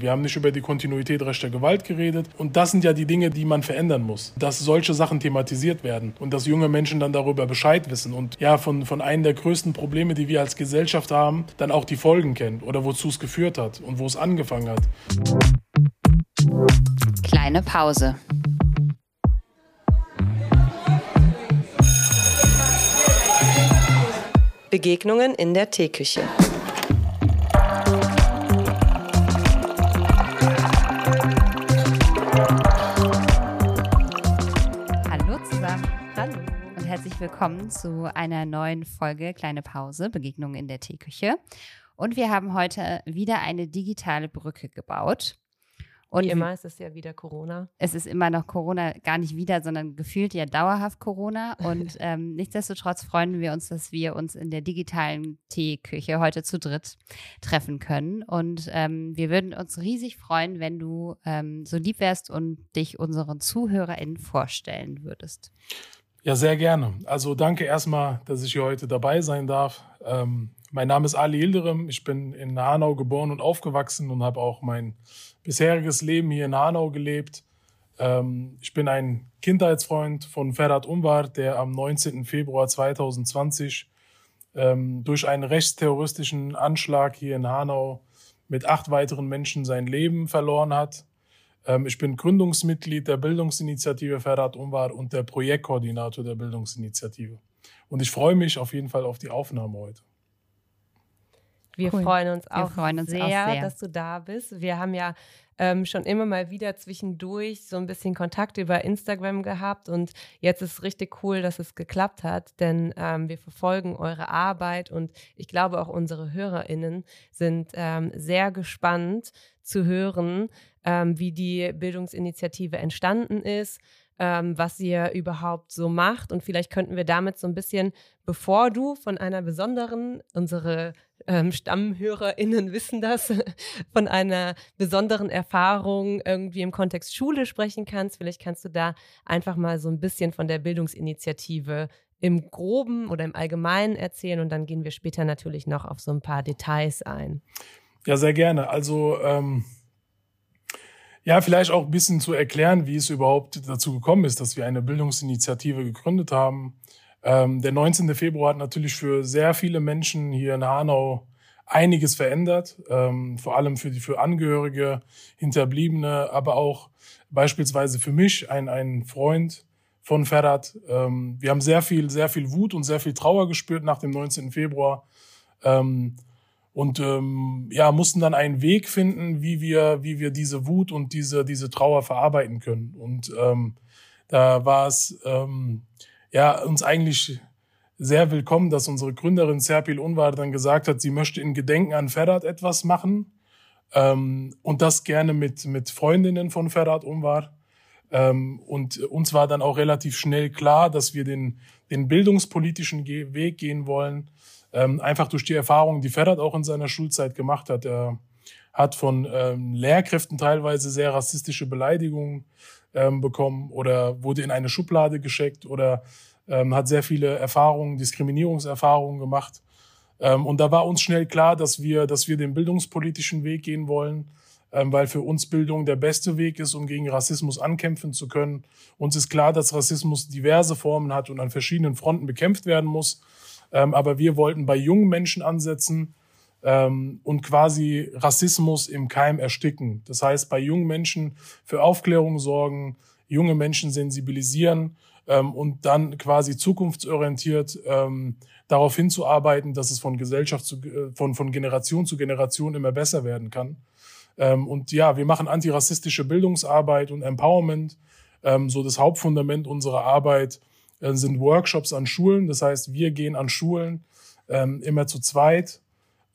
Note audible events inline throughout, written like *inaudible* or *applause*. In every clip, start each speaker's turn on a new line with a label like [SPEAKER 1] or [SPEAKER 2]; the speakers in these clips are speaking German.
[SPEAKER 1] Wir haben nicht über die Kontinuität rechter Gewalt geredet. Und das sind ja die Dinge, die man verändern muss. Dass solche Sachen thematisiert werden und dass junge Menschen dann darüber Bescheid wissen und ja, von, von einem der größten Probleme, die wir als Gesellschaft haben, dann auch die Folgen kennen oder wozu es geführt hat und wo es angefangen hat.
[SPEAKER 2] Kleine Pause.
[SPEAKER 3] Begegnungen in der Teeküche.
[SPEAKER 2] Herzlich willkommen zu einer neuen Folge Kleine Pause, Begegnungen in der Teeküche. Und wir haben heute wieder eine digitale Brücke gebaut.
[SPEAKER 3] Und Wie immer ist es ja wieder Corona.
[SPEAKER 2] Es ist immer noch Corona, gar nicht wieder, sondern gefühlt ja dauerhaft Corona. Und *laughs* ähm, nichtsdestotrotz freuen wir uns, dass wir uns in der digitalen Teeküche heute zu dritt treffen können. Und ähm, wir würden uns riesig freuen, wenn du ähm, so lieb wärst und dich unseren ZuhörerInnen vorstellen würdest.
[SPEAKER 1] Ja, sehr gerne. Also danke erstmal, dass ich hier heute dabei sein darf. Ähm, mein Name ist Ali Hilderem. Ich bin in Hanau geboren und aufgewachsen und habe auch mein bisheriges Leben hier in Hanau gelebt. Ähm, ich bin ein Kindheitsfreund von Ferhat Umvar, der am 19. Februar 2020 ähm, durch einen rechtsterroristischen Anschlag hier in Hanau mit acht weiteren Menschen sein Leben verloren hat. Ähm, ich bin Gründungsmitglied der Bildungsinitiative Ferhat Umvar und der Projektkoordinator der Bildungsinitiative. Und ich freue mich auf jeden Fall auf die Aufnahme heute.
[SPEAKER 3] Wir cool. freuen uns auch freuen uns sehr, auch sehr, dass du da bist. Wir haben ja ähm, schon immer mal wieder zwischendurch so ein bisschen Kontakt über Instagram gehabt. Und jetzt ist richtig cool, dass es geklappt hat, denn ähm, wir verfolgen eure Arbeit und ich glaube auch unsere HörerInnen sind ähm, sehr gespannt zu hören, ähm, wie die Bildungsinitiative entstanden ist, ähm, was ihr überhaupt so macht. Und vielleicht könnten wir damit so ein bisschen, bevor du von einer besonderen, unsere ähm, StammhörerInnen *laughs* wissen das, *laughs* von einer besonderen Erfahrung irgendwie im Kontext Schule sprechen kannst. Vielleicht kannst du da einfach mal so ein bisschen von der Bildungsinitiative im Groben oder im Allgemeinen erzählen und dann gehen wir später natürlich noch auf so ein paar Details ein.
[SPEAKER 1] Ja, sehr gerne. Also ähm, ja, vielleicht auch ein bisschen zu erklären, wie es überhaupt dazu gekommen ist, dass wir eine Bildungsinitiative gegründet haben. Ähm, der 19. Februar hat natürlich für sehr viele Menschen hier in Hanau einiges verändert, ähm, vor allem für die für Angehörige, Hinterbliebene, aber auch beispielsweise für mich, ein, ein Freund von Ferhat. Ähm, wir haben sehr viel, sehr viel Wut und sehr viel Trauer gespürt nach dem 19. Februar ähm, und ähm, ja mussten dann einen Weg finden, wie wir, wie wir diese Wut und diese diese Trauer verarbeiten können. Und ähm, da war es ähm, ja, uns eigentlich sehr willkommen, dass unsere Gründerin Serpil Unwar dann gesagt hat, sie möchte in Gedenken an Ferhat etwas machen ähm, und das gerne mit, mit Freundinnen von Ferhat Unwar. Ähm, und uns war dann auch relativ schnell klar, dass wir den, den bildungspolitischen Weg gehen wollen, ähm, einfach durch die Erfahrungen, die Ferhat auch in seiner Schulzeit gemacht hat. Er hat von ähm, Lehrkräften teilweise sehr rassistische Beleidigungen ähm, bekommen oder wurde in eine Schublade geschickt oder ähm, hat sehr viele Erfahrungen, Diskriminierungserfahrungen gemacht. Ähm, und da war uns schnell klar, dass wir, dass wir den bildungspolitischen Weg gehen wollen, ähm, weil für uns Bildung der beste Weg ist, um gegen Rassismus ankämpfen zu können. Uns ist klar, dass Rassismus diverse Formen hat und an verschiedenen Fronten bekämpft werden muss. Ähm, aber wir wollten bei jungen Menschen ansetzen, ähm, und quasi Rassismus im Keim ersticken. Das heißt, bei jungen Menschen für Aufklärung sorgen, junge Menschen sensibilisieren ähm, und dann quasi zukunftsorientiert ähm, darauf hinzuarbeiten, dass es von Gesellschaft zu, äh, von, von Generation zu Generation immer besser werden kann. Ähm, und ja, wir machen antirassistische Bildungsarbeit und Empowerment. Ähm, so das Hauptfundament unserer Arbeit äh, sind Workshops an Schulen. Das heißt, wir gehen an Schulen ähm, immer zu zweit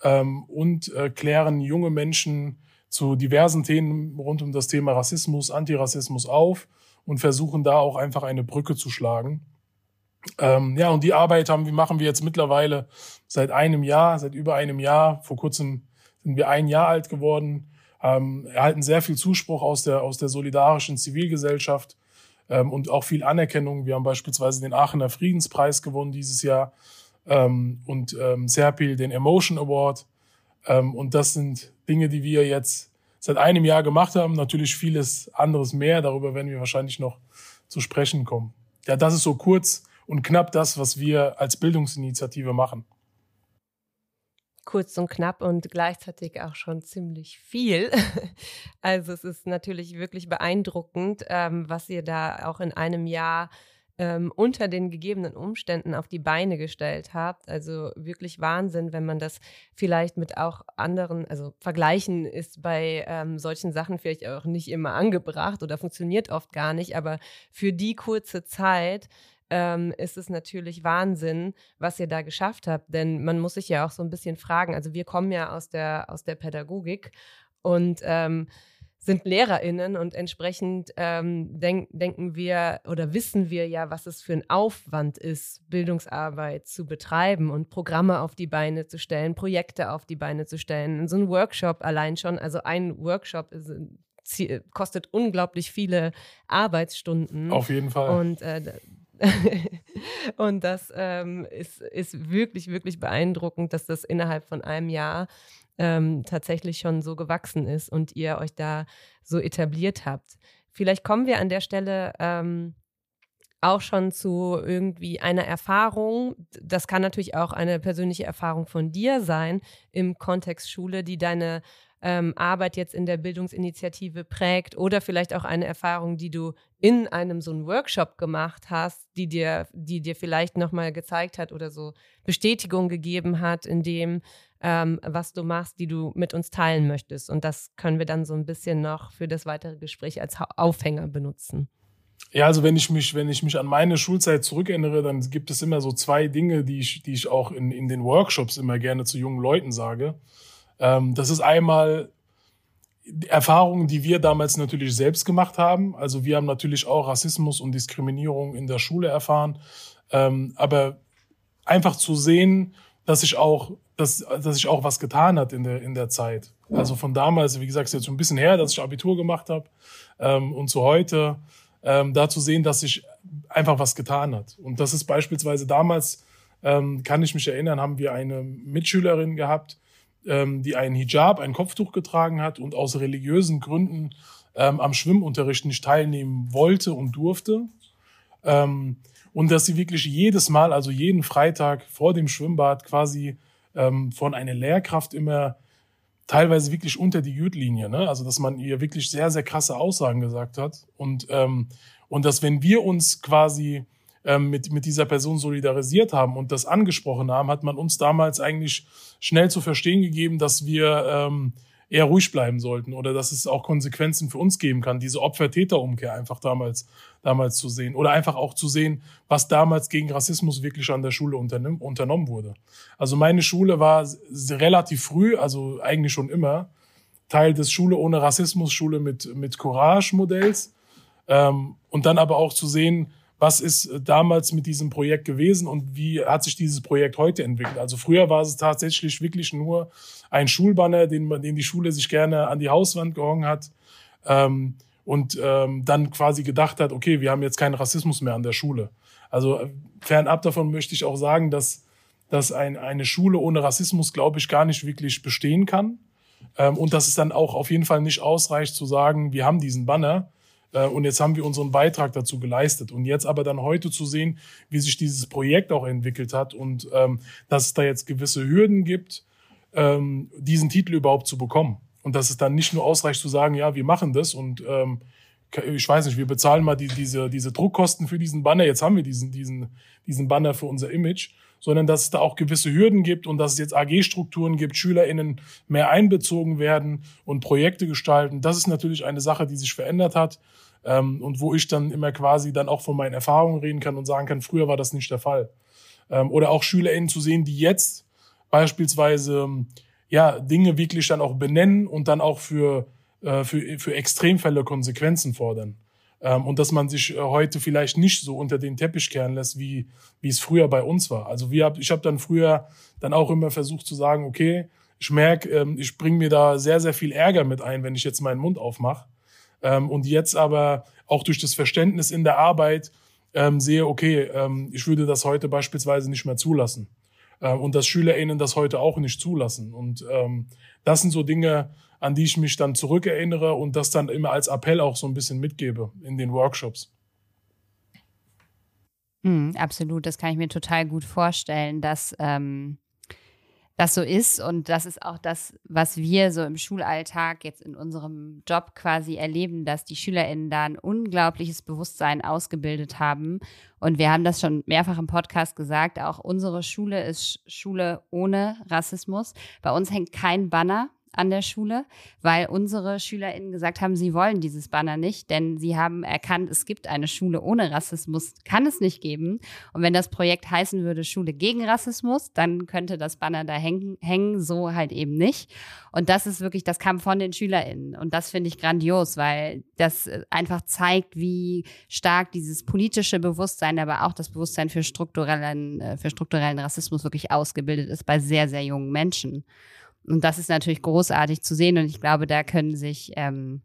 [SPEAKER 1] ähm, und äh, klären junge Menschen zu diversen Themen rund um das Thema Rassismus, Antirassismus auf und versuchen da auch einfach eine Brücke zu schlagen. Ähm, ja, und die Arbeit haben, machen wir jetzt mittlerweile seit einem Jahr, seit über einem Jahr. Vor kurzem sind wir ein Jahr alt geworden, ähm, erhalten sehr viel Zuspruch aus der, aus der solidarischen Zivilgesellschaft ähm, und auch viel Anerkennung. Wir haben beispielsweise den Aachener Friedenspreis gewonnen dieses Jahr ähm, und ähm, Serpil den Emotion Award. Ähm, und das sind Dinge, die wir jetzt seit einem Jahr gemacht haben. Natürlich vieles anderes mehr. Darüber werden wir wahrscheinlich noch zu sprechen kommen. Ja, das ist so kurz und knapp das, was wir als Bildungsinitiative machen.
[SPEAKER 3] Kurz und knapp und gleichzeitig auch schon ziemlich viel. *laughs* Also es ist natürlich wirklich beeindruckend, ähm, was ihr da auch in einem Jahr ähm, unter den gegebenen Umständen auf die Beine gestellt habt. Also wirklich Wahnsinn, wenn man das vielleicht mit auch anderen, also vergleichen ist bei ähm, solchen Sachen vielleicht auch nicht immer angebracht oder funktioniert oft gar nicht, aber für die kurze Zeit ähm, ist es natürlich Wahnsinn, was ihr da geschafft habt. Denn man muss sich ja auch so ein bisschen fragen, also wir kommen ja aus der, aus der Pädagogik und ähm, sind LehrerInnen und entsprechend ähm, denk, denken wir oder wissen wir ja, was es für ein Aufwand ist, Bildungsarbeit zu betreiben und Programme auf die Beine zu stellen, Projekte auf die Beine zu stellen. So ein Workshop allein schon, also ein Workshop ist, kostet unglaublich viele Arbeitsstunden.
[SPEAKER 1] Auf jeden Fall.
[SPEAKER 3] Und äh, *laughs* und das ähm, ist, ist wirklich, wirklich beeindruckend, dass das innerhalb von einem Jahr ähm, tatsächlich schon so gewachsen ist und ihr euch da so etabliert habt. Vielleicht kommen wir an der Stelle ähm, auch schon zu irgendwie einer Erfahrung. Das kann natürlich auch eine persönliche Erfahrung von dir sein im Kontext Schule, die deine ähm, Arbeit jetzt in der Bildungsinitiative prägt oder vielleicht auch eine Erfahrung, die du in einem so einen Workshop gemacht hast, die dir, die dir vielleicht nochmal gezeigt hat oder so Bestätigung gegeben hat in dem, ähm, was du machst, die du mit uns teilen möchtest. Und das können wir dann so ein bisschen noch für das weitere Gespräch als Aufhänger benutzen.
[SPEAKER 1] Ja, also wenn ich mich, wenn ich mich an meine Schulzeit zurückerinnere, dann gibt es immer so zwei Dinge, die ich, die ich auch in, in den Workshops immer gerne zu jungen Leuten sage. Ähm, das ist einmal Erfahrungen, die wir damals natürlich selbst gemacht haben. Also wir haben natürlich auch Rassismus und Diskriminierung in der Schule erfahren. Ähm, aber einfach zu sehen, dass sich auch, dass, dass sich auch was getan hat in der, in der Zeit. Also von damals, wie gesagt, ist jetzt schon ein bisschen her, dass ich Abitur gemacht habe ähm, und zu heute, ähm, da zu sehen, dass sich einfach was getan hat. Und das ist beispielsweise damals, ähm, kann ich mich erinnern, haben wir eine Mitschülerin gehabt, ähm, die einen Hijab, ein Kopftuch getragen hat und aus religiösen Gründen ähm, am Schwimmunterricht nicht teilnehmen wollte und durfte. Ähm, und dass sie wirklich jedes Mal, also jeden Freitag vor dem Schwimmbad quasi ähm, von einer Lehrkraft immer teilweise wirklich unter die Gürtellinie, ne? Also dass man ihr wirklich sehr, sehr krasse Aussagen gesagt hat. Und, ähm, und dass wenn wir uns quasi ähm, mit, mit dieser Person solidarisiert haben und das angesprochen haben, hat man uns damals eigentlich schnell zu verstehen gegeben, dass wir ähm, eher ruhig bleiben sollten oder dass es auch Konsequenzen für uns geben kann, diese Opfer-Täter-Umkehr einfach damals, damals zu sehen oder einfach auch zu sehen, was damals gegen Rassismus wirklich an der Schule unternommen wurde. Also meine Schule war relativ früh, also eigentlich schon immer, Teil des Schule ohne Rassismus, Schule mit, mit Courage-Modells ähm, und dann aber auch zu sehen, was ist äh, damals mit diesem Projekt gewesen und wie hat sich dieses Projekt heute entwickelt. Also früher war es tatsächlich wirklich nur ein Schulbanner, den, den die Schule sich gerne an die Hauswand gehangen hat ähm, und ähm, dann quasi gedacht hat, okay, wir haben jetzt keinen Rassismus mehr an der Schule. Also äh, fernab davon möchte ich auch sagen, dass, dass ein, eine Schule ohne Rassismus, glaube ich, gar nicht wirklich bestehen kann. Ähm, und dass es dann auch auf jeden Fall nicht ausreicht zu sagen, wir haben diesen Banner, und jetzt haben wir unseren Beitrag dazu geleistet. Und jetzt aber dann heute zu sehen, wie sich dieses Projekt auch entwickelt hat und ähm, dass es da jetzt gewisse Hürden gibt, ähm, diesen Titel überhaupt zu bekommen. Und dass es dann nicht nur ausreicht zu sagen, ja, wir machen das und ähm, ich weiß nicht, wir bezahlen mal die, diese, diese Druckkosten für diesen Banner, jetzt haben wir diesen, diesen, diesen Banner für unser Image, sondern dass es da auch gewisse Hürden gibt und dass es jetzt AG-Strukturen gibt, SchülerInnen mehr einbezogen werden und Projekte gestalten. Das ist natürlich eine Sache, die sich verändert hat ähm, und wo ich dann immer quasi dann auch von meinen Erfahrungen reden kann und sagen kann, früher war das nicht der Fall. Ähm, oder auch SchülerInnen zu sehen, die jetzt beispielsweise ja Dinge wirklich dann auch benennen und dann auch für, äh, für, für Extremfälle Konsequenzen fordern. Ähm, und dass man sich äh, heute vielleicht nicht so unter den Teppich kehren lässt, wie, wie es früher bei uns war. Also wir hab, ich habe dann früher dann auch immer versucht zu sagen, okay, ich merke, ähm, ich bringe mir da sehr, sehr viel Ärger mit ein, wenn ich jetzt meinen Mund aufmache. Ähm, und jetzt aber auch durch das Verständnis in der Arbeit sehe, okay, ich würde das heute beispielsweise nicht mehr zulassen. Und dass SchülerInnen das heute auch nicht zulassen. Und das sind so Dinge, an die ich mich dann zurückerinnere und das dann immer als Appell auch so ein bisschen mitgebe in den Workshops.
[SPEAKER 2] Mm, absolut, das kann ich mir total gut vorstellen, dass ähm, das so ist. Und das ist auch das, was wir so im Schulalltag jetzt in unserem Job quasi erleben, dass die SchülerInnen da ein unglaubliches Bewusstsein ausgebildet haben. Und wir haben das schon mehrfach im Podcast gesagt, auch unsere Schule ist Schule ohne Rassismus. Bei uns hängt kein Banner an der Schule, weil unsere SchülerInnen gesagt haben, sie wollen dieses Banner nicht, denn sie haben erkannt, es gibt eine Schule ohne Rassismus, kann es nicht geben. Und wenn das Projekt heißen würde Schule gegen Rassismus, dann könnte das Banner da hängen, hängen so halt eben nicht. Und das ist wirklich, das kam von den SchülerInnen. Und das finde ich grandios, weil das einfach zeigt, wie stark dieses politische Bewusstsein, aber auch das Bewusstsein für strukturellen, äh, für strukturellen Rassismus wirklich ausgebildet ist bei sehr, sehr jungen Menschen. Und das ist natürlich großartig zu sehen. Und ich glaube, da können sich, ähm,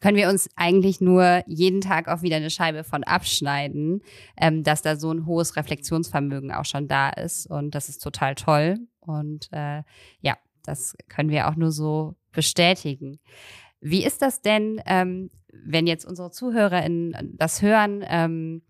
[SPEAKER 2] können wir uns eigentlich nur jeden Tag auch wieder eine Scheibe von abschneiden, ähm, dass da so ein hohes Reflexionsvermögen auch schon da ist. Und das ist total toll. Und äh, ja, das können wir auch nur so bestätigen. Wie ist das denn, ähm, wenn jetzt unsere ZuhörerInnen das hören? Ähm,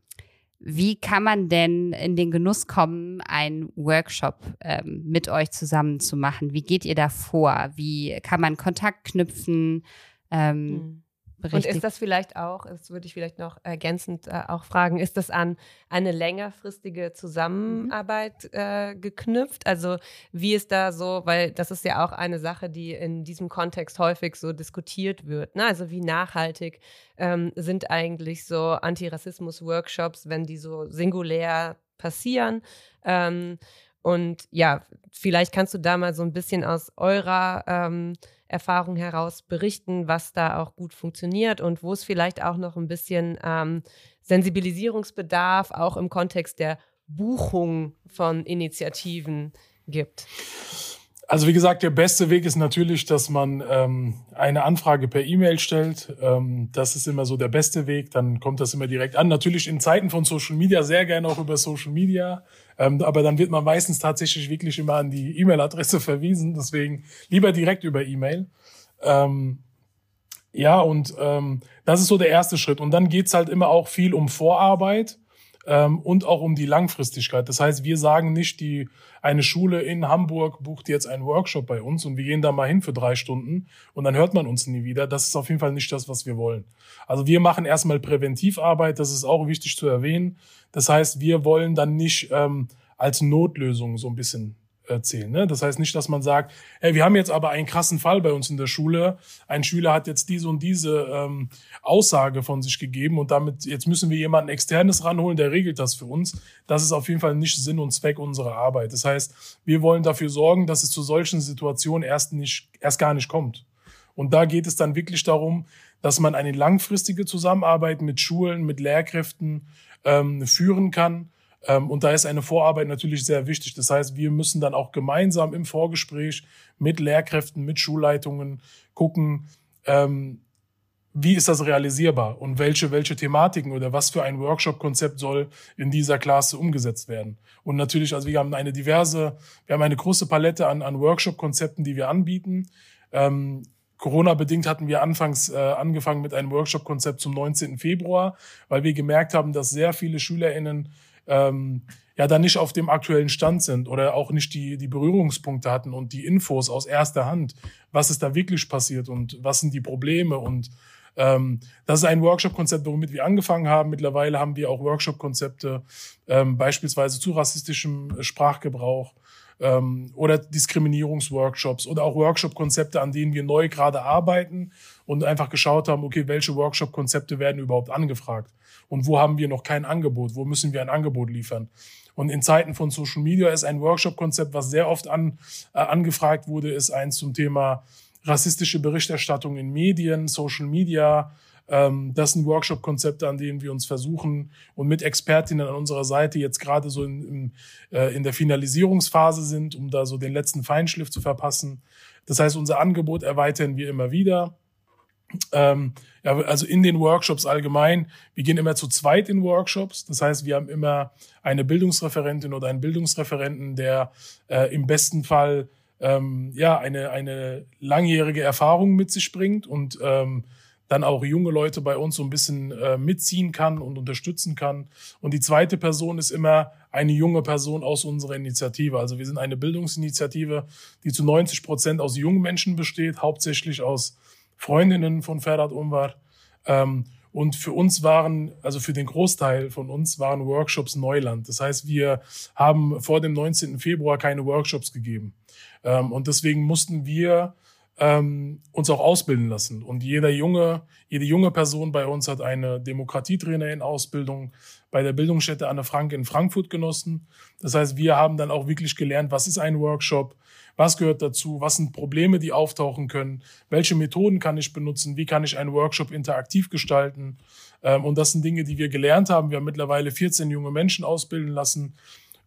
[SPEAKER 2] wie kann man denn in den Genuss kommen, einen Workshop ähm, mit euch zusammen zu machen? Wie geht ihr da vor? Wie kann man Kontakt knüpfen? Ähm,
[SPEAKER 3] hm. Und ist das vielleicht auch, das würde ich vielleicht noch ergänzend äh, auch fragen, ist das an eine längerfristige Zusammenarbeit mhm. äh, geknüpft? Also wie ist da so, weil das ist ja auch eine Sache, die in diesem Kontext häufig so diskutiert wird. Ne? Also wie nachhaltig ähm, sind eigentlich so Antirassismus-Workshops, wenn die so singulär passieren? Ähm, und ja, vielleicht kannst du da mal so ein bisschen aus eurer ähm, Erfahrung heraus berichten, was da auch gut funktioniert und wo es vielleicht auch noch ein bisschen ähm, Sensibilisierungsbedarf auch im Kontext der Buchung von Initiativen gibt.
[SPEAKER 1] Also wie gesagt, der beste Weg ist natürlich, dass man ähm, eine Anfrage per E-Mail stellt. Ähm, das ist immer so der beste Weg. Dann kommt das immer direkt an. Natürlich in Zeiten von Social Media sehr gerne auch über Social Media. Ähm, aber dann wird man meistens tatsächlich wirklich immer an die E-Mail-Adresse *laughs* verwiesen. Deswegen lieber direkt über E-Mail. Ähm, ja, und ähm, das ist so der erste Schritt. Und dann geht's halt immer auch viel um Vorarbeit ähm, und auch um die Langfristigkeit. Das heißt, wir sagen nicht, die eine Schule in Hamburg bucht jetzt einen Workshop bei uns und wir gehen da mal hin für drei Stunden und dann hört man uns nie wieder. Das ist auf jeden Fall nicht das, was wir wollen. Also wir machen erstmal Präventivarbeit, das ist auch wichtig zu erwähnen. Das heißt, wir wollen dann nicht ähm, als Notlösung so ein bisschen erzählen. Ne? Das heißt nicht, dass man sagt, hey, wir haben jetzt aber einen krassen Fall bei uns in der Schule. Ein Schüler hat jetzt diese und diese ähm, Aussage von sich gegeben und damit jetzt müssen wir jemanden externes ranholen, der regelt das für uns. Das ist auf jeden Fall nicht Sinn und Zweck unserer Arbeit. Das heißt, wir wollen dafür sorgen, dass es zu solchen Situationen erst nicht, erst gar nicht kommt. Und da geht es dann wirklich darum, dass man eine langfristige Zusammenarbeit mit Schulen, mit Lehrkräften ähm, führen kann und da ist eine Vorarbeit natürlich sehr wichtig. Das heißt, wir müssen dann auch gemeinsam im Vorgespräch mit Lehrkräften, mit Schulleitungen gucken, ähm, wie ist das realisierbar und welche, welche Thematiken oder was für ein Workshop-Konzept soll in dieser Klasse umgesetzt werden. Und natürlich, also wir haben eine diverse, wir haben eine große Palette an, an Workshop-Konzepten, die wir anbieten. Ähm, Corona-bedingt hatten wir anfangs äh, angefangen mit einem Workshop-Konzept zum 19. Februar, weil wir gemerkt haben, dass sehr viele SchülerInnen ähm, ja dann nicht auf dem aktuellen Stand sind oder auch nicht die, die Berührungspunkte hatten und die Infos aus erster Hand, was ist da wirklich passiert und was sind die Probleme und ähm, das ist ein Workshop-Konzept, womit wir angefangen haben. Mittlerweile haben wir auch Workshop-Konzepte, ähm, beispielsweise zu rassistischem Sprachgebrauch ähm, oder Diskriminierungsworkshops oder auch Workshop-Konzepte, an denen wir neu gerade arbeiten und einfach geschaut haben, okay, welche Workshop-Konzepte werden überhaupt angefragt und wo haben wir noch kein Angebot, wo müssen wir ein Angebot liefern. Und in Zeiten von Social Media ist ein Workshop-Konzept, was sehr oft an, äh, angefragt wurde, ist eins zum Thema rassistische Berichterstattung in Medien, Social Media. Ähm, das sind Workshop-Konzepte, an denen wir uns versuchen und mit Expertinnen an unserer Seite jetzt gerade so in, in, äh, in der Finalisierungsphase sind, um da so den letzten Feinschliff zu verpassen. Das heißt, unser Angebot erweitern wir immer wieder. Ähm, ja, also in den Workshops allgemein, wir gehen immer zu zweit in Workshops. Das heißt, wir haben immer eine Bildungsreferentin oder einen Bildungsreferenten, der äh, im besten Fall ähm, ja eine eine langjährige Erfahrung mit sich bringt und ähm, dann auch junge Leute bei uns so ein bisschen äh, mitziehen kann und unterstützen kann. Und die zweite Person ist immer eine junge Person aus unserer Initiative. Also wir sind eine Bildungsinitiative, die zu 90 Prozent aus jungen Menschen besteht, hauptsächlich aus Freundinnen von Ferhat Umwar. Ähm, und für uns waren, also für den Großteil von uns waren Workshops Neuland. Das heißt, wir haben vor dem 19. Februar keine Workshops gegeben. Ähm, und deswegen mussten wir ähm, uns auch ausbilden lassen. Und jeder junge, jede junge Person bei uns hat eine Demokratietrainerin-Ausbildung bei der Bildungsstätte Anne Frank in Frankfurt genossen. Das heißt, wir haben dann auch wirklich gelernt, was ist ein Workshop, was gehört dazu, was sind Probleme, die auftauchen können, welche Methoden kann ich benutzen, wie kann ich einen Workshop interaktiv gestalten. Ähm, und das sind Dinge, die wir gelernt haben. Wir haben mittlerweile 14 junge Menschen ausbilden lassen.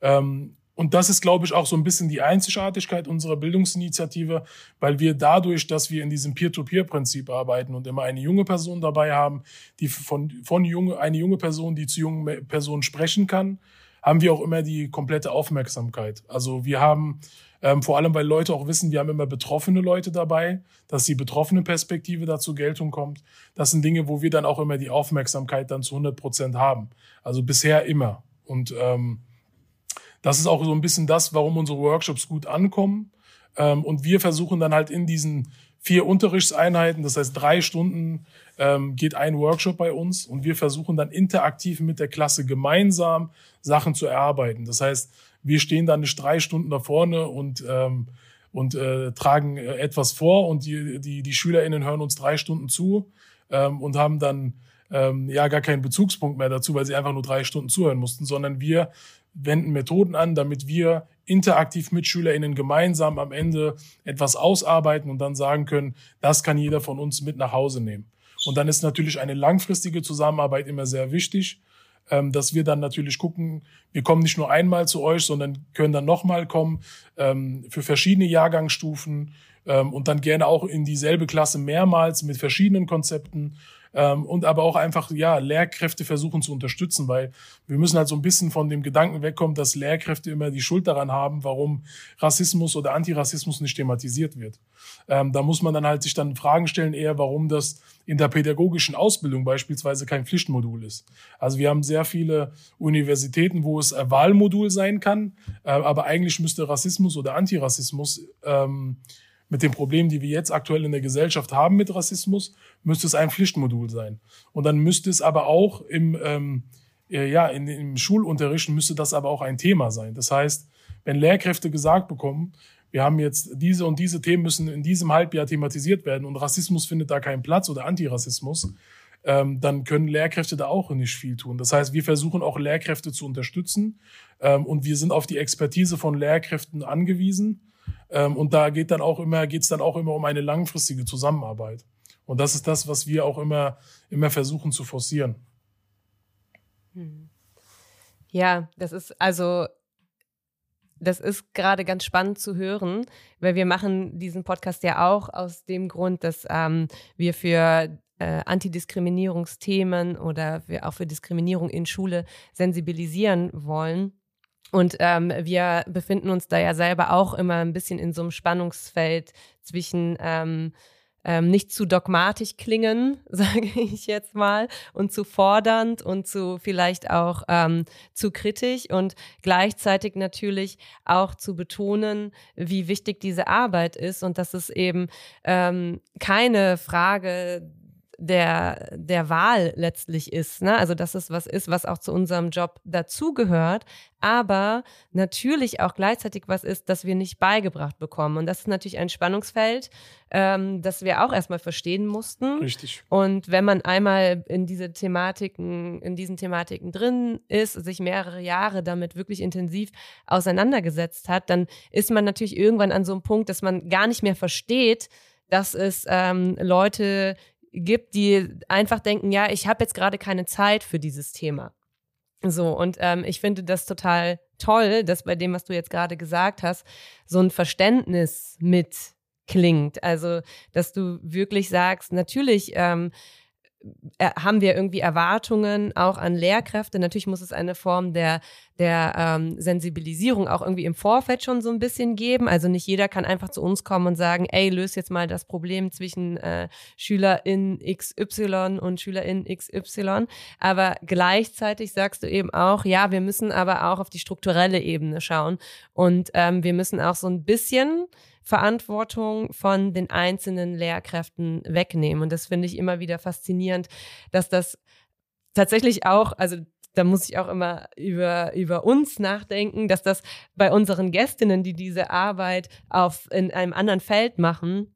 [SPEAKER 1] Ähm, und das ist, glaube ich, auch so ein bisschen die Einzigartigkeit unserer Bildungsinitiative, weil wir dadurch, dass wir in diesem Peer-to-Peer-Prinzip arbeiten und immer eine junge Person dabei haben, die von, von junge, eine junge Person, die zu jungen Personen sprechen kann, haben wir auch immer die komplette Aufmerksamkeit. Also wir haben, ähm, vor allem weil Leute auch wissen, wir haben immer betroffene Leute dabei, dass die betroffene Perspektive dazu Geltung kommt. Das sind Dinge, wo wir dann auch immer die Aufmerksamkeit dann zu 100 Prozent haben. Also bisher immer. Und ähm, das ist auch so ein bisschen das, warum unsere Workshops gut ankommen. Ähm, und wir versuchen dann halt in diesen vier Unterrichtseinheiten, das heißt drei Stunden ähm, geht ein Workshop bei uns und wir versuchen dann interaktiv mit der Klasse gemeinsam Sachen zu erarbeiten. Das heißt, wir stehen dann nicht drei Stunden da vorne und ähm, und äh, tragen äh, etwas vor und die, die, die SchülerInnen hören uns drei Stunden zu ähm, und haben dann ähm, ja gar keinen Bezugspunkt mehr dazu, weil sie einfach nur drei Stunden zuhören mussten, sondern wir wenden Methoden an, damit wir interaktiv mit SchülerInnen gemeinsam am Ende etwas ausarbeiten und dann sagen können, das kann jeder von uns mit nach Hause nehmen. Und dann ist natürlich eine langfristige Zusammenarbeit immer sehr wichtig, dass wir dann natürlich gucken, wir kommen nicht nur einmal zu euch, sondern können dann nochmal kommen ähm, für verschiedene Jahrgangsstufen. ähm, und dann gerne auch in dieselbe Klasse mehrmals mit verschiedenen Konzepten ähm, und aber auch einfach ja Lehrkräfte versuchen zu unterstützen, weil wir müssen halt so ein bisschen von dem Gedanken wegkommen, dass Lehrkräfte immer die Schuld daran haben, warum Rassismus oder Antirassismus nicht thematisiert wird. Ähm, da muss man dann halt sich dann Fragen stellen, eher warum das in der pädagogischen Ausbildung beispielsweise kein Pflichtmodul ist. Also wir haben sehr viele Universitäten, wo es ein Wahlmodul sein kann, äh, aber eigentlich müsste Rassismus oder Antirassismus ähm, mit den Problemen, die wir jetzt aktuell in der Gesellschaft haben mit Rassismus, müsste es ein Pflichtmodul sein. Und dann müsste es aber auch im, ähm, äh, ja, in, im Schulunterricht müsste das aber auch ein Thema sein. Das heißt, wenn Lehrkräfte gesagt bekommen, wir haben jetzt diese und diese Themen müssen in diesem Halbjahr thematisiert werden und Rassismus findet da keinen Platz oder Antirassismus, ähm, dann können Lehrkräfte da auch nicht viel tun. Das heißt, wir versuchen auch Lehrkräfte zu unterstützen ähm, und wir sind auf die Expertise von Lehrkräften angewiesen ähm, und da geht dann auch immer, geht's dann auch immer um eine langfristige Zusammenarbeit. Und das ist das, was wir auch immer, immer versuchen zu forcieren.
[SPEAKER 3] Hm. Ja, das ist also, das ist gerade ganz spannend zu hören, weil wir machen diesen Podcast ja auch aus dem Grund, dass ähm, wir für äh, Antidiskriminierungsthemen oder für, auch für Diskriminierung in Schule sensibilisieren wollen. Und ähm, wir befinden uns da ja selber auch immer ein bisschen in so einem Spannungsfeld zwischen ähm, ähm, nicht zu dogmatisch klingen, *laughs* sage ich jetzt mal, und zu fordernd und zu vielleicht auch ähm, zu kritisch und gleichzeitig natürlich auch zu betonen, wie wichtig diese Arbeit ist und dass es eben ähm, keine Frage der, der Wahl letztlich ist. Ne? Also, dass es was ist, was auch zu unserem Job dazugehört, aber natürlich auch gleichzeitig was ist, das wir nicht beigebracht bekommen. Und das ist natürlich ein Spannungsfeld, ähm, das wir auch erstmal verstehen mussten.
[SPEAKER 1] Richtig.
[SPEAKER 3] Und wenn man einmal in diese Thematiken, in diesen Thematiken drin ist, sich mehrere Jahre damit wirklich intensiv auseinandergesetzt hat, dann ist man natürlich irgendwann an so einem Punkt, dass man gar nicht mehr versteht, dass es ähm, Leute gibt, die einfach denken, ja, ich habe jetzt gerade keine Zeit für dieses Thema. So, und ähm, ich finde das total toll, dass bei dem, was du jetzt gerade gesagt hast, so ein Verständnis mit klingt. Also, dass du wirklich sagst, natürlich ähm, äh, haben wir irgendwie Erwartungen auch an Lehrkräfte. Natürlich muss es eine Form der, der ähm, Sensibilisierung auch irgendwie im Vorfeld schon so ein bisschen geben. Also nicht jeder kann einfach zu uns kommen und sagen, ey, löse jetzt mal das Problem zwischen äh, Schülerin XY und Schülerin XY. Aber gleichzeitig sagst du eben auch, ja, wir müssen aber auch auf die strukturelle Ebene schauen. Und ähm, wir müssen auch so ein bisschen Verantwortung von den einzelnen Lehrkräften wegnehmen. Und das finde ich immer wieder faszinierend, dass das tatsächlich auch, also da muss ich auch immer über, über uns nachdenken, dass das bei unseren Gästinnen, die diese Arbeit auf, in einem anderen Feld machen,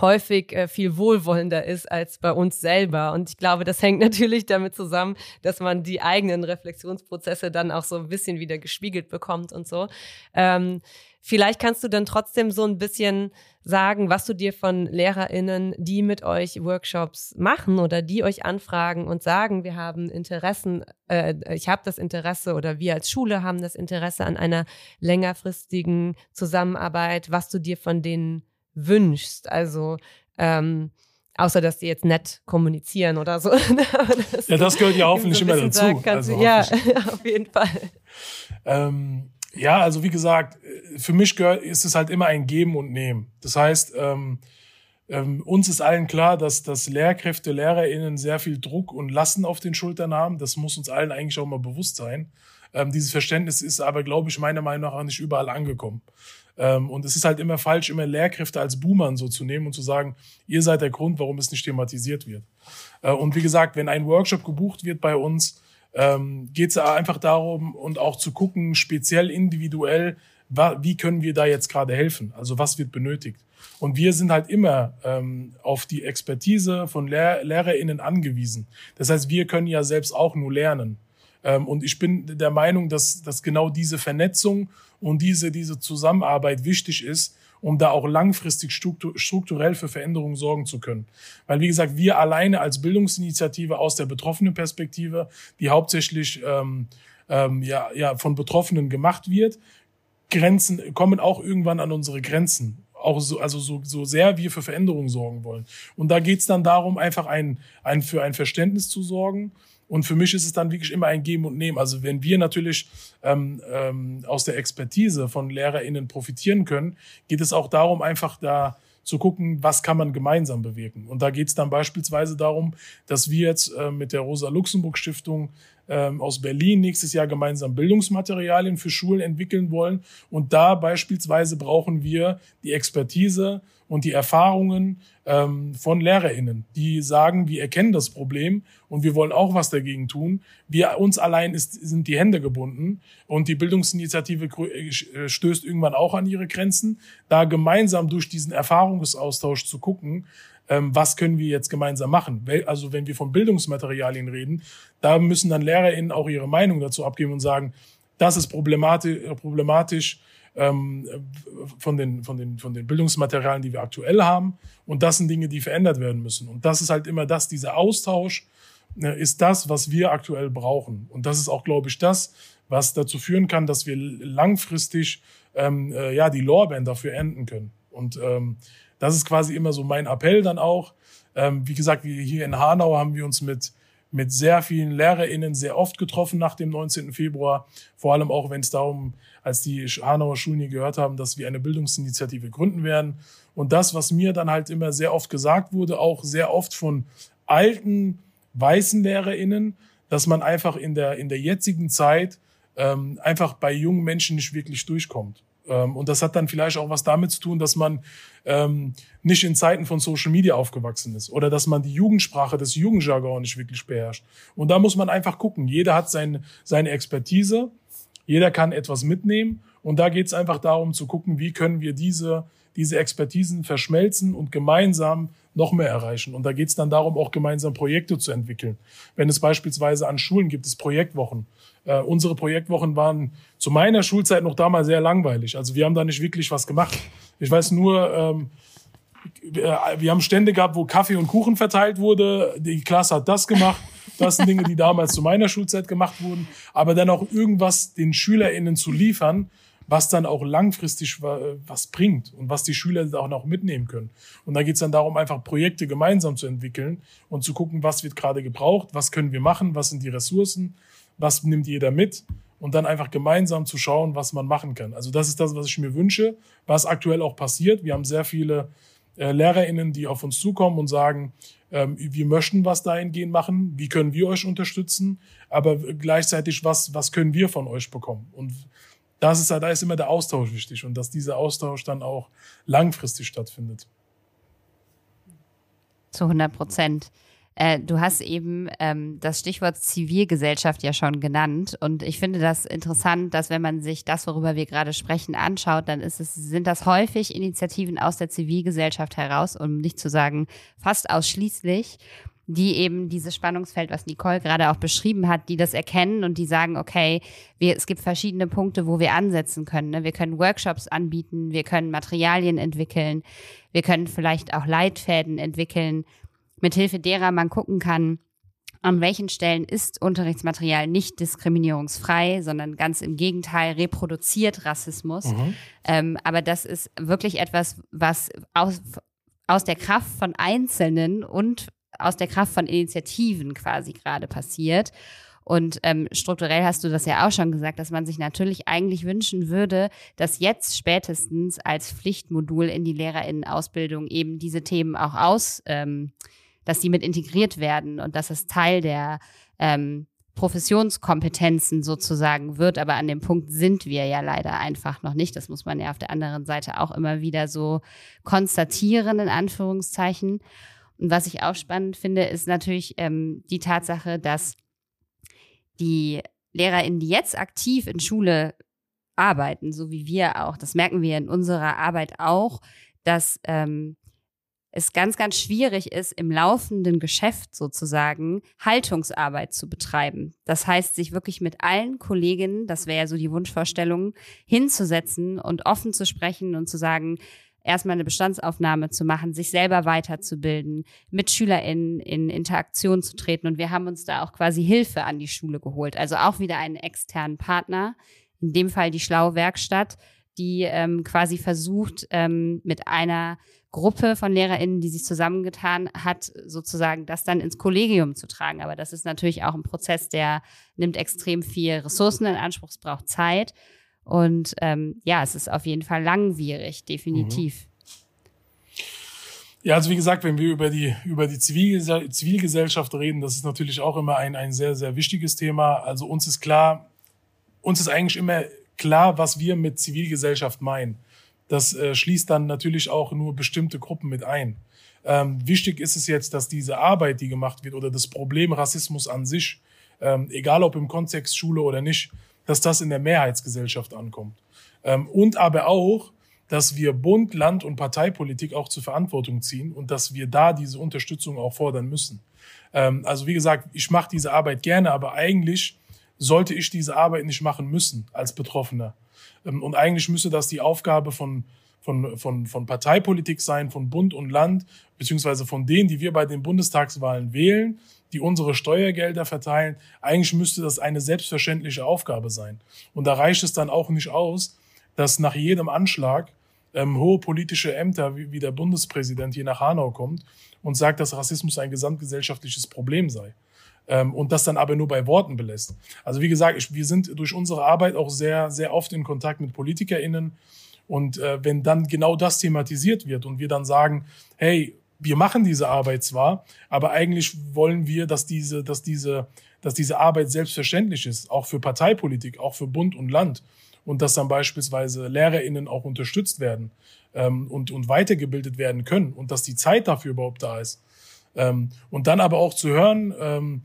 [SPEAKER 3] häufig äh, viel wohlwollender ist als bei uns selber. Und ich glaube, das hängt *laughs* natürlich damit zusammen, dass man die eigenen Reflexionsprozesse dann auch so ein bisschen wieder gespiegelt bekommt und so. Ähm, Vielleicht kannst du dann trotzdem so ein bisschen sagen, was du dir von LehrerInnen, die mit euch Workshops machen oder die euch anfragen und sagen, wir haben Interessen, äh, ich habe das Interesse oder wir als Schule haben das Interesse an einer längerfristigen Zusammenarbeit, was du dir von denen wünschst. Also ähm, außer dass die jetzt nett kommunizieren oder so. *laughs*
[SPEAKER 1] das ja, das gehört ja hoffentlich immer dazu.
[SPEAKER 3] Also, ja, *laughs* auf jeden Fall.
[SPEAKER 1] Ähm, ja, also wie gesagt, für mich ist es halt immer ein Geben und Nehmen. Das heißt, ähm, ähm, uns ist allen klar, dass, dass Lehrkräfte, LehrerInnen sehr viel Druck und Lasten auf den Schultern haben. Das muss uns allen eigentlich auch mal bewusst sein. Ähm, dieses Verständnis ist aber, glaube ich, meiner Meinung nach auch nicht überall angekommen. Ähm, und es ist halt immer falsch, immer Lehrkräfte als Boomern so zu nehmen und zu sagen, ihr seid der Grund, warum es nicht thematisiert wird. Äh, und wie gesagt, wenn ein Workshop gebucht wird bei uns, ähm, geht es einfach darum und auch zu gucken, speziell individuell, wie können wir da jetzt gerade helfen? Also was wird benötigt? Und wir sind halt immer ähm, auf die Expertise von Lehr LehrerInnen angewiesen. Das heißt, wir können ja selbst auch nur lernen. Ähm, und ich bin der Meinung, dass, dass genau diese Vernetzung und diese, diese Zusammenarbeit wichtig ist, um da auch langfristig strukturell für Veränderungen sorgen zu können. Weil, wie gesagt, wir alleine als Bildungsinitiative aus der betroffenen Perspektive, die hauptsächlich ähm, ähm, ja, ja, von Betroffenen gemacht wird, Grenzen kommen auch irgendwann an unsere Grenzen. Auch so, also so, so sehr wir für Veränderungen sorgen wollen. Und da geht's dann darum, einfach ein, ein, für ein Verständnis zu sorgen und für mich ist es dann wirklich immer ein Geben und Nehmen. Also wenn wir natürlich ähm, ähm, aus der Expertise von LehrerInnen profitieren können, geht es auch darum, einfach da zu gucken, was kann man gemeinsam bewirken. Und da geht es dann beispielsweise darum, dass wir jetzt äh, mit der Rosa-Luxemburg-Stiftung ähm, aus Berlin nächstes Jahr gemeinsam Bildungsmaterialien für Schulen entwickeln wollen. Und da beispielsweise brauchen wir die Expertise und die Erfahrungen ähm, von LehrerInnen, die sagen, wir erkennen das Problem und wir wollen auch was dagegen tun. Wir uns allein ist, sind die Hände gebunden und die Bildungsinitiative äh, stößt irgendwann auch an ihre Grenzen. Da gemeinsam durch diesen Erfahrungsaustausch zu gucken, ähm, was können wir jetzt gemeinsam machen? Also wenn wir von Bildungsmaterialien reden, da müssen dann LehrerInnen auch ihre Meinung dazu abgeben und sagen, das ist problematisch, von, den, von, den, von den Bildungsmaterialien, die wir aktuell haben. Und das sind Dinge, die verändert werden müssen. Und das ist halt immer das, dieser Austausch äh, ist das, was wir aktuell brauchen. Und das ist auch, glaube ich, das, was dazu führen kann, dass wir langfristig ähm, äh, ja die Lorbeeren dafür enden können. Und ähm, das ist quasi immer so mein Appell dann auch. Ähm, wie gesagt, hier in Hanau haben wir uns mit mit sehr vielen LehrerInnen sehr oft getroffen nach dem 19. Februar. Vor allem auch, wenn es darum, als die Hanauer Schulen hier gehört haben, dass wir eine Bildungsinitiative gründen werden. Und das, was mir dann halt immer sehr oft gesagt wurde, auch sehr oft von alten weißen LehrerInnen, dass man einfach in der, in der jetzigen Zeit ähm, einfach bei jungen Menschen nicht wirklich durchkommt. Ähm, und das hat dann vielleicht auch was damit zu tun, dass man ähm, nicht in Zeiten von Social Media aufgewachsen ist oder dass man die Jugendsprache, das Jugendjargon nicht wirklich beherrscht. Und da muss man einfach gucken. Jeder hat seine, seine Expertise, jeder kann etwas mitnehmen. Und da geht es einfach darum zu gucken, wie können wir diese, diese Expertisen verschmelzen und gemeinsam noch mehr erreichen. Und da geht es dann darum, auch gemeinsam Projekte zu entwickeln. Wenn es beispielsweise an Schulen gibt, es Projektwochen. Äh, unsere Projektwochen waren zu meiner Schulzeit noch damals sehr langweilig. Also wir haben da nicht wirklich was gemacht. Ich weiß nur, ähm, wir haben Stände gehabt, wo Kaffee und Kuchen verteilt wurde. Die Klasse hat das gemacht. Das sind Dinge, die damals zu meiner Schulzeit gemacht wurden. Aber dann auch irgendwas den SchülerInnen zu liefern, was dann auch langfristig was bringt und was die Schüler auch noch mitnehmen können. Und da geht es dann darum, einfach Projekte gemeinsam zu entwickeln und zu gucken, was wird gerade gebraucht, was können wir machen, was sind die Ressourcen, was nimmt jeder mit und dann einfach gemeinsam zu schauen, was man machen kann. Also das ist das, was ich mir wünsche, was aktuell auch passiert. Wir haben sehr viele äh, LehrerInnen, die auf uns zukommen und sagen, ähm, wir möchten was dahingehend machen, wie können wir euch unterstützen, aber gleichzeitig, was, was können wir von euch bekommen? Und das ist, da ist immer der Austausch wichtig und dass dieser Austausch dann auch langfristig stattfindet.
[SPEAKER 2] Zu 100 Prozent. Äh, du hast eben ähm, das Stichwort Zivilgesellschaft ja schon genannt und ich finde das interessant, dass wenn man sich das, worüber wir gerade sprechen, anschaut, dann es, sind das häufig Initiativen aus der Zivilgesellschaft heraus, um nicht zu sagen fast ausschließlich die eben dieses Spannungsfeld, was Nicole gerade auch beschrieben hat, die das erkennen und die sagen, okay, wir, es gibt verschiedene Punkte, wo wir ansetzen können. Ne? Wir können Workshops anbieten, wir können Materialien entwickeln, wir können vielleicht auch Leitfäden entwickeln, mithilfe derer man gucken kann, an welchen Stellen ist Unterrichtsmaterial nicht diskriminierungsfrei, sondern ganz im Gegenteil reproduziert Rassismus. Mhm. Ähm, aber das ist wirklich etwas, was aus, aus der Kraft von Einzelnen und aus der Kraft von Initiativen quasi gerade passiert. Und ähm, strukturell hast du das ja auch schon gesagt, dass man sich natürlich eigentlich wünschen würde, dass jetzt spätestens als Pflichtmodul in die Lehrerinnenausbildung eben diese Themen auch aus, ähm, dass die mit integriert werden und dass es Teil der ähm, Professionskompetenzen sozusagen wird. Aber an dem Punkt sind wir ja leider einfach noch nicht. Das muss man ja auf der anderen Seite auch immer wieder so konstatieren, in Anführungszeichen. Und was ich auch spannend finde, ist natürlich ähm, die Tatsache, dass die LehrerInnen, die jetzt aktiv in Schule arbeiten, so wie wir auch, das merken wir in unserer Arbeit auch, dass ähm, es ganz, ganz schwierig ist, im laufenden Geschäft sozusagen Haltungsarbeit zu betreiben. Das heißt, sich wirklich mit allen Kolleginnen, das wäre ja so die Wunschvorstellung, hinzusetzen und offen zu sprechen und zu sagen, erstmal eine Bestandsaufnahme zu machen, sich selber weiterzubilden, mit SchülerInnen in Interaktion zu treten. Und wir haben uns da auch quasi Hilfe an die Schule geholt. Also auch wieder einen externen Partner, in dem Fall die Schlaue Werkstatt, die ähm, quasi versucht, ähm, mit einer Gruppe von LehrerInnen, die sich zusammengetan hat, sozusagen das dann ins Kollegium zu tragen. Aber das ist natürlich auch ein Prozess, der nimmt extrem viel Ressourcen in Anspruch, braucht Zeit. Und ähm, ja, es ist auf jeden Fall langwierig, definitiv.
[SPEAKER 1] Ja, also wie gesagt, wenn wir über die, über die Zivilgesellschaft reden, das ist natürlich auch immer ein, ein sehr, sehr wichtiges Thema. Also uns ist klar, uns ist eigentlich immer klar, was wir mit Zivilgesellschaft meinen. Das äh, schließt dann natürlich auch nur bestimmte Gruppen mit ein. Ähm, wichtig ist es jetzt, dass diese Arbeit, die gemacht wird, oder das Problem Rassismus an sich, ähm, egal ob im Kontext Schule oder nicht, dass das in der Mehrheitsgesellschaft ankommt. Ähm, und aber auch, dass wir Bund, Land und Parteipolitik auch zur Verantwortung ziehen und dass wir da diese Unterstützung auch fordern müssen. Ähm, also wie gesagt, ich mache diese Arbeit gerne, aber eigentlich sollte ich diese Arbeit nicht machen müssen als Betroffener. Ähm, und eigentlich müsste das die Aufgabe von, von, von, von Parteipolitik sein, von Bund und Land, beziehungsweise von denen, die wir bei den Bundestagswahlen wählen, die unsere Steuergelder verteilen. Eigentlich müsste das eine selbstverständliche Aufgabe sein. Und da reicht es dann auch nicht aus, dass nach jedem Anschlag ähm, hohe politische Ämter wie, wie der Bundespräsident hier nach Hanau kommt und sagt, dass Rassismus ein gesamtgesellschaftliches Problem sei. Ähm, und das dann aber nur bei Worten belässt. Also wie gesagt, ich, wir sind durch unsere Arbeit auch sehr, sehr oft in Kontakt mit PolitikerInnen. Und äh, wenn dann genau das thematisiert wird und wir dann sagen, hey, wir machen diese Arbeit zwar, aber eigentlich wollen wir, dass diese, dass diese, dass diese Arbeit selbstverständlich ist, auch für Parteipolitik, auch für Bund und Land. Und dass dann beispielsweise LehrerInnen auch unterstützt werden ähm, und, und weitergebildet werden können und dass die Zeit dafür überhaupt da ist. Ähm, und dann aber auch zu hören, ähm,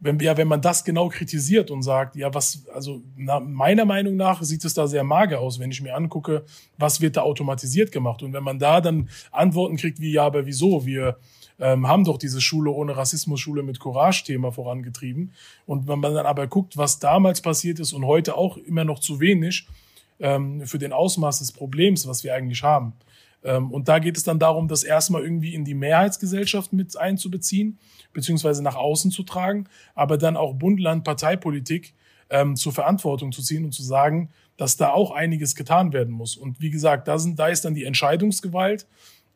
[SPEAKER 1] wenn, ja, wenn man das genau kritisiert und sagt, ja, was, also na, meiner Meinung nach sieht es da sehr mager aus, wenn ich mir angucke, was wird da automatisiert gemacht. Und wenn man da dann Antworten kriegt wie, ja, aber wieso? Wir ähm, haben doch diese Schule ohne Rassismus, Schule mit Courage-Thema vorangetrieben. Und wenn man dann aber guckt, was damals passiert ist und heute auch immer noch zu wenig ähm, für den Ausmaß des Problems, was wir eigentlich haben. Ähm, und da geht es dann darum, das erstmal irgendwie in die Mehrheitsgesellschaft mit einzubeziehen beziehungsweise nach außen zu tragen, aber dann auch Bund, Land, Parteipolitik ähm, zur Verantwortung zu ziehen und zu sagen, dass da auch einiges getan werden muss. Und wie gesagt, da, sind, da ist dann die Entscheidungsgewalt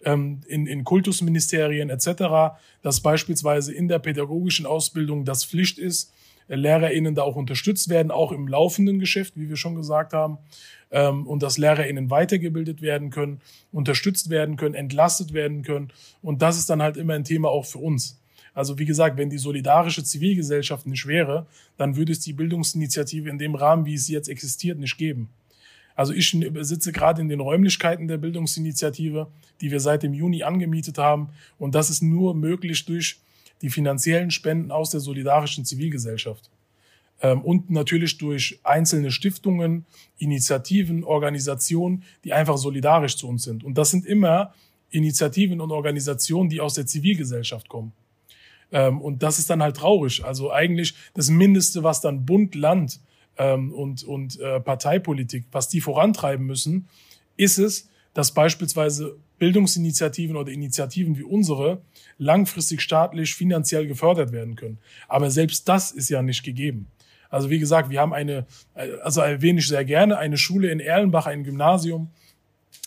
[SPEAKER 1] ähm, in, in Kultusministerien etc., dass beispielsweise in der pädagogischen Ausbildung das Pflicht ist, äh, LehrerInnen da auch unterstützt werden, auch im laufenden Geschäft, wie wir schon gesagt haben, ähm, und dass LehrerInnen weitergebildet werden können, unterstützt werden können, entlastet werden können. Und das ist dann halt immer ein Thema auch für uns. Also wie gesagt, wenn die solidarische Zivilgesellschaft nicht wäre, dann würde es die Bildungsinitiative in dem Rahmen, wie es jetzt existiert, nicht geben. Also ich sitze gerade in den Räumlichkeiten der Bildungsinitiative, die wir seit dem Juni angemietet haben. Und das ist nur möglich durch die finanziellen Spenden aus der solidarischen Zivilgesellschaft. Ähm, und natürlich durch einzelne Stiftungen, Initiativen, Organisationen, die einfach solidarisch zu uns sind. Und das sind immer Initiativen und Organisationen, die aus der Zivilgesellschaft kommen. Ähm, und das ist dann halt traurig. Also eigentlich das Mindeste, was dann Bund, Land ähm, und, und äh, Parteipolitik, was die vorantreiben müssen, ist es, dass beispielsweise Bildungsinitiativen oder Initiativen wie unsere langfristig staatlich finanziell gefördert werden können. Aber selbst das ist ja nicht gegeben. Also wie gesagt, wir haben eine, also erwähne ich sehr gerne, eine Schule in Erlenbach, ein Gymnasium,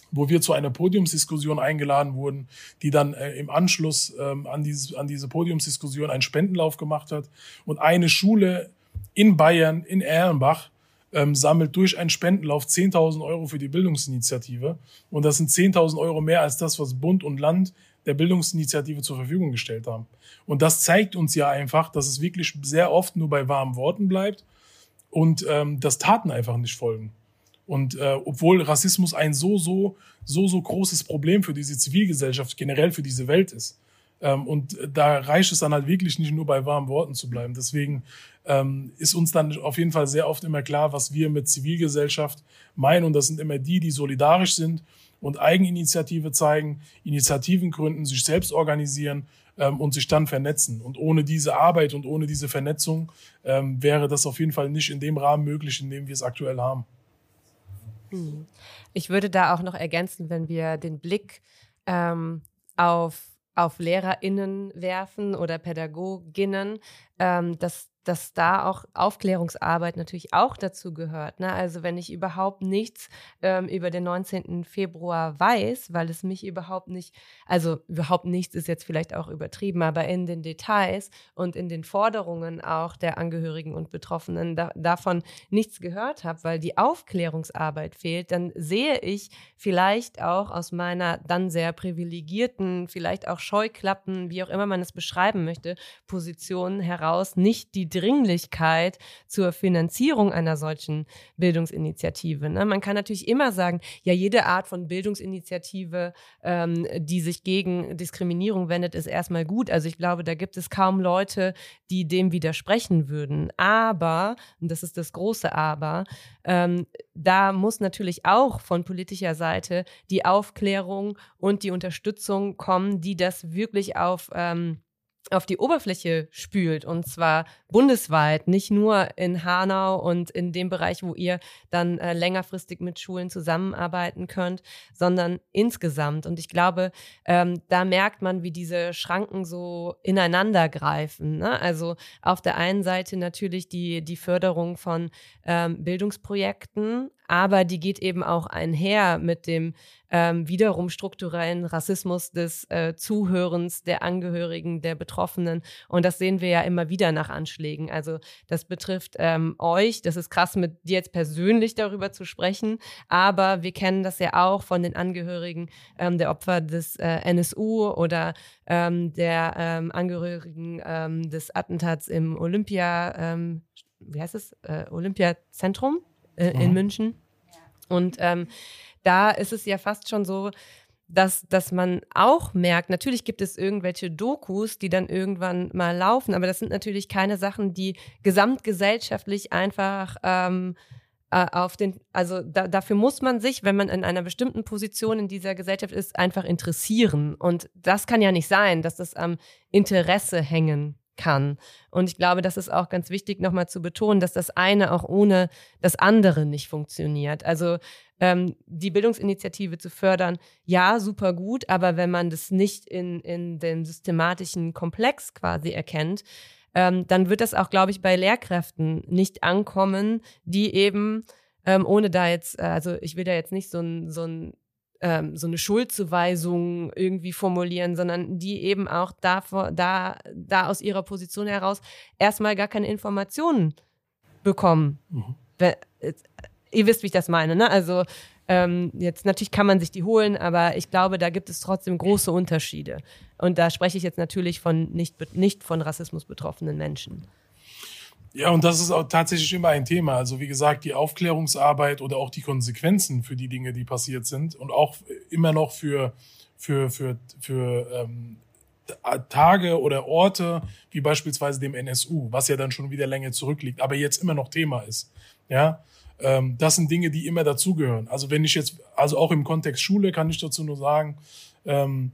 [SPEAKER 1] wo wir zu einer Podiumsdiskussion eingeladen wurden, die dann äh, im Anschluss ähm, an, diese, an diese Podiumsdiskussion einen Spendenlauf gemacht hat. Und eine Schule in Bayern, in Erlenbach, ähm, sammelt durch einen Spendenlauf 10.000 Euro für die Bildungsinitiative. Und das sind 10.000 Euro mehr als das, was Bund und Land der Bildungsinitiative zur Verfügung gestellt haben. Und das zeigt uns ja einfach, dass es wirklich sehr oft nur bei warmen Worten bleibt und ähm, dass Taten einfach nicht folgen. Und äh, obwohl Rassismus ein so, so, so, so großes Problem für diese Zivilgesellschaft, generell für diese Welt ist. Ähm, und da reicht es dann halt wirklich nicht nur bei warmen Worten zu bleiben. Deswegen ähm, ist uns dann auf jeden Fall sehr oft immer klar, was wir mit Zivilgesellschaft meinen. Und das sind immer die, die solidarisch sind und Eigeninitiative zeigen, Initiativen gründen, sich selbst organisieren ähm, und sich dann vernetzen. Und ohne diese Arbeit und ohne diese Vernetzung ähm, wäre das auf jeden Fall nicht in dem Rahmen möglich, in dem wir es aktuell haben.
[SPEAKER 3] Hm. Ich würde da auch noch ergänzen, wenn wir den Blick ähm, auf, auf LehrerInnen werfen oder PädagogInnen, ähm, dass dass da auch Aufklärungsarbeit natürlich auch dazu gehört. Ne? Also wenn ich überhaupt nichts ähm, über den 19. Februar weiß, weil es mich überhaupt nicht, also überhaupt nichts ist jetzt vielleicht auch übertrieben, aber in den Details und in den Forderungen auch der Angehörigen und Betroffenen da, davon nichts gehört habe, weil die Aufklärungsarbeit fehlt, dann sehe ich vielleicht auch aus meiner dann sehr privilegierten, vielleicht auch Scheuklappen, wie auch immer man es beschreiben möchte, Position heraus nicht die Dringlichkeit zur Finanzierung einer solchen Bildungsinitiative. Ne? Man kann natürlich immer sagen, ja, jede Art von Bildungsinitiative, ähm, die sich gegen Diskriminierung wendet, ist erstmal gut. Also ich glaube, da gibt es kaum Leute, die dem widersprechen würden. Aber, und das ist das große Aber, ähm, da muss natürlich auch von politischer Seite die Aufklärung und die Unterstützung kommen, die das wirklich auf ähm, auf die Oberfläche spült und zwar bundesweit, nicht nur in Hanau und in dem Bereich, wo ihr dann äh, längerfristig mit Schulen zusammenarbeiten könnt, sondern insgesamt. Und ich glaube, ähm, da merkt man, wie diese Schranken so ineinander greifen. Ne? Also auf der einen Seite natürlich die, die Förderung von ähm, Bildungsprojekten, aber die geht eben auch einher mit dem ähm, wiederum strukturellen Rassismus des äh, Zuhörens, der Angehörigen, der Betroffenen. Und das sehen wir ja immer wieder nach Anschlägen. Also das betrifft ähm, euch. Das ist krass, mit dir jetzt persönlich darüber zu sprechen. Aber wir kennen das ja auch von den Angehörigen ähm, der Opfer des äh, NSU oder ähm, der ähm, Angehörigen ähm, des Attentats im Olympia, ähm, wie heißt es, äh, Olympiazentrum äh, in mhm. München. Und ähm, da ist es ja fast schon so, dass, dass man auch merkt, natürlich gibt es irgendwelche Dokus, die dann irgendwann mal laufen, aber das sind natürlich keine Sachen, die gesamtgesellschaftlich einfach ähm, äh, auf den, also da, dafür muss man sich, wenn man in einer bestimmten Position in dieser Gesellschaft ist, einfach interessieren. Und das kann ja nicht sein, dass das am Interesse hängen kann. Und ich glaube, das ist auch ganz wichtig, nochmal zu betonen, dass das eine auch ohne das andere nicht funktioniert. Also ähm, die Bildungsinitiative zu fördern, ja, super gut, aber wenn man das nicht in, in dem systematischen Komplex quasi erkennt, ähm, dann wird das auch, glaube ich, bei Lehrkräften nicht ankommen, die eben, ähm, ohne da jetzt, äh, also ich will da jetzt nicht so ein, so ein ähm, so eine Schuldzuweisung irgendwie formulieren, sondern die eben auch davor, da, da aus ihrer Position heraus erstmal gar keine Informationen bekommen. Mhm. Ihr wisst, wie ich das meine, ne? Also ähm, jetzt natürlich kann man sich die holen, aber ich glaube, da gibt es trotzdem große Unterschiede. Und da spreche ich jetzt natürlich von nicht, nicht von Rassismus betroffenen Menschen.
[SPEAKER 1] Ja, und das ist auch tatsächlich immer ein Thema. Also wie gesagt, die Aufklärungsarbeit oder auch die Konsequenzen für die Dinge, die passiert sind und auch immer noch für für für für ähm, Tage oder Orte wie beispielsweise dem NSU, was ja dann schon wieder länger zurückliegt, aber jetzt immer noch Thema ist. Ja, ähm, das sind Dinge, die immer dazugehören. Also wenn ich jetzt, also auch im Kontext Schule kann ich dazu nur sagen, ähm,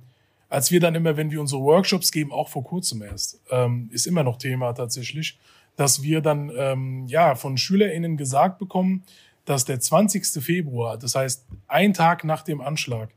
[SPEAKER 1] als wir dann immer, wenn wir unsere Workshops geben, auch vor kurzem erst, ähm, ist immer noch Thema tatsächlich, dass wir dann ähm, ja von SchülerInnen gesagt bekommen, dass der 20. Februar, das heißt ein Tag nach dem Anschlag,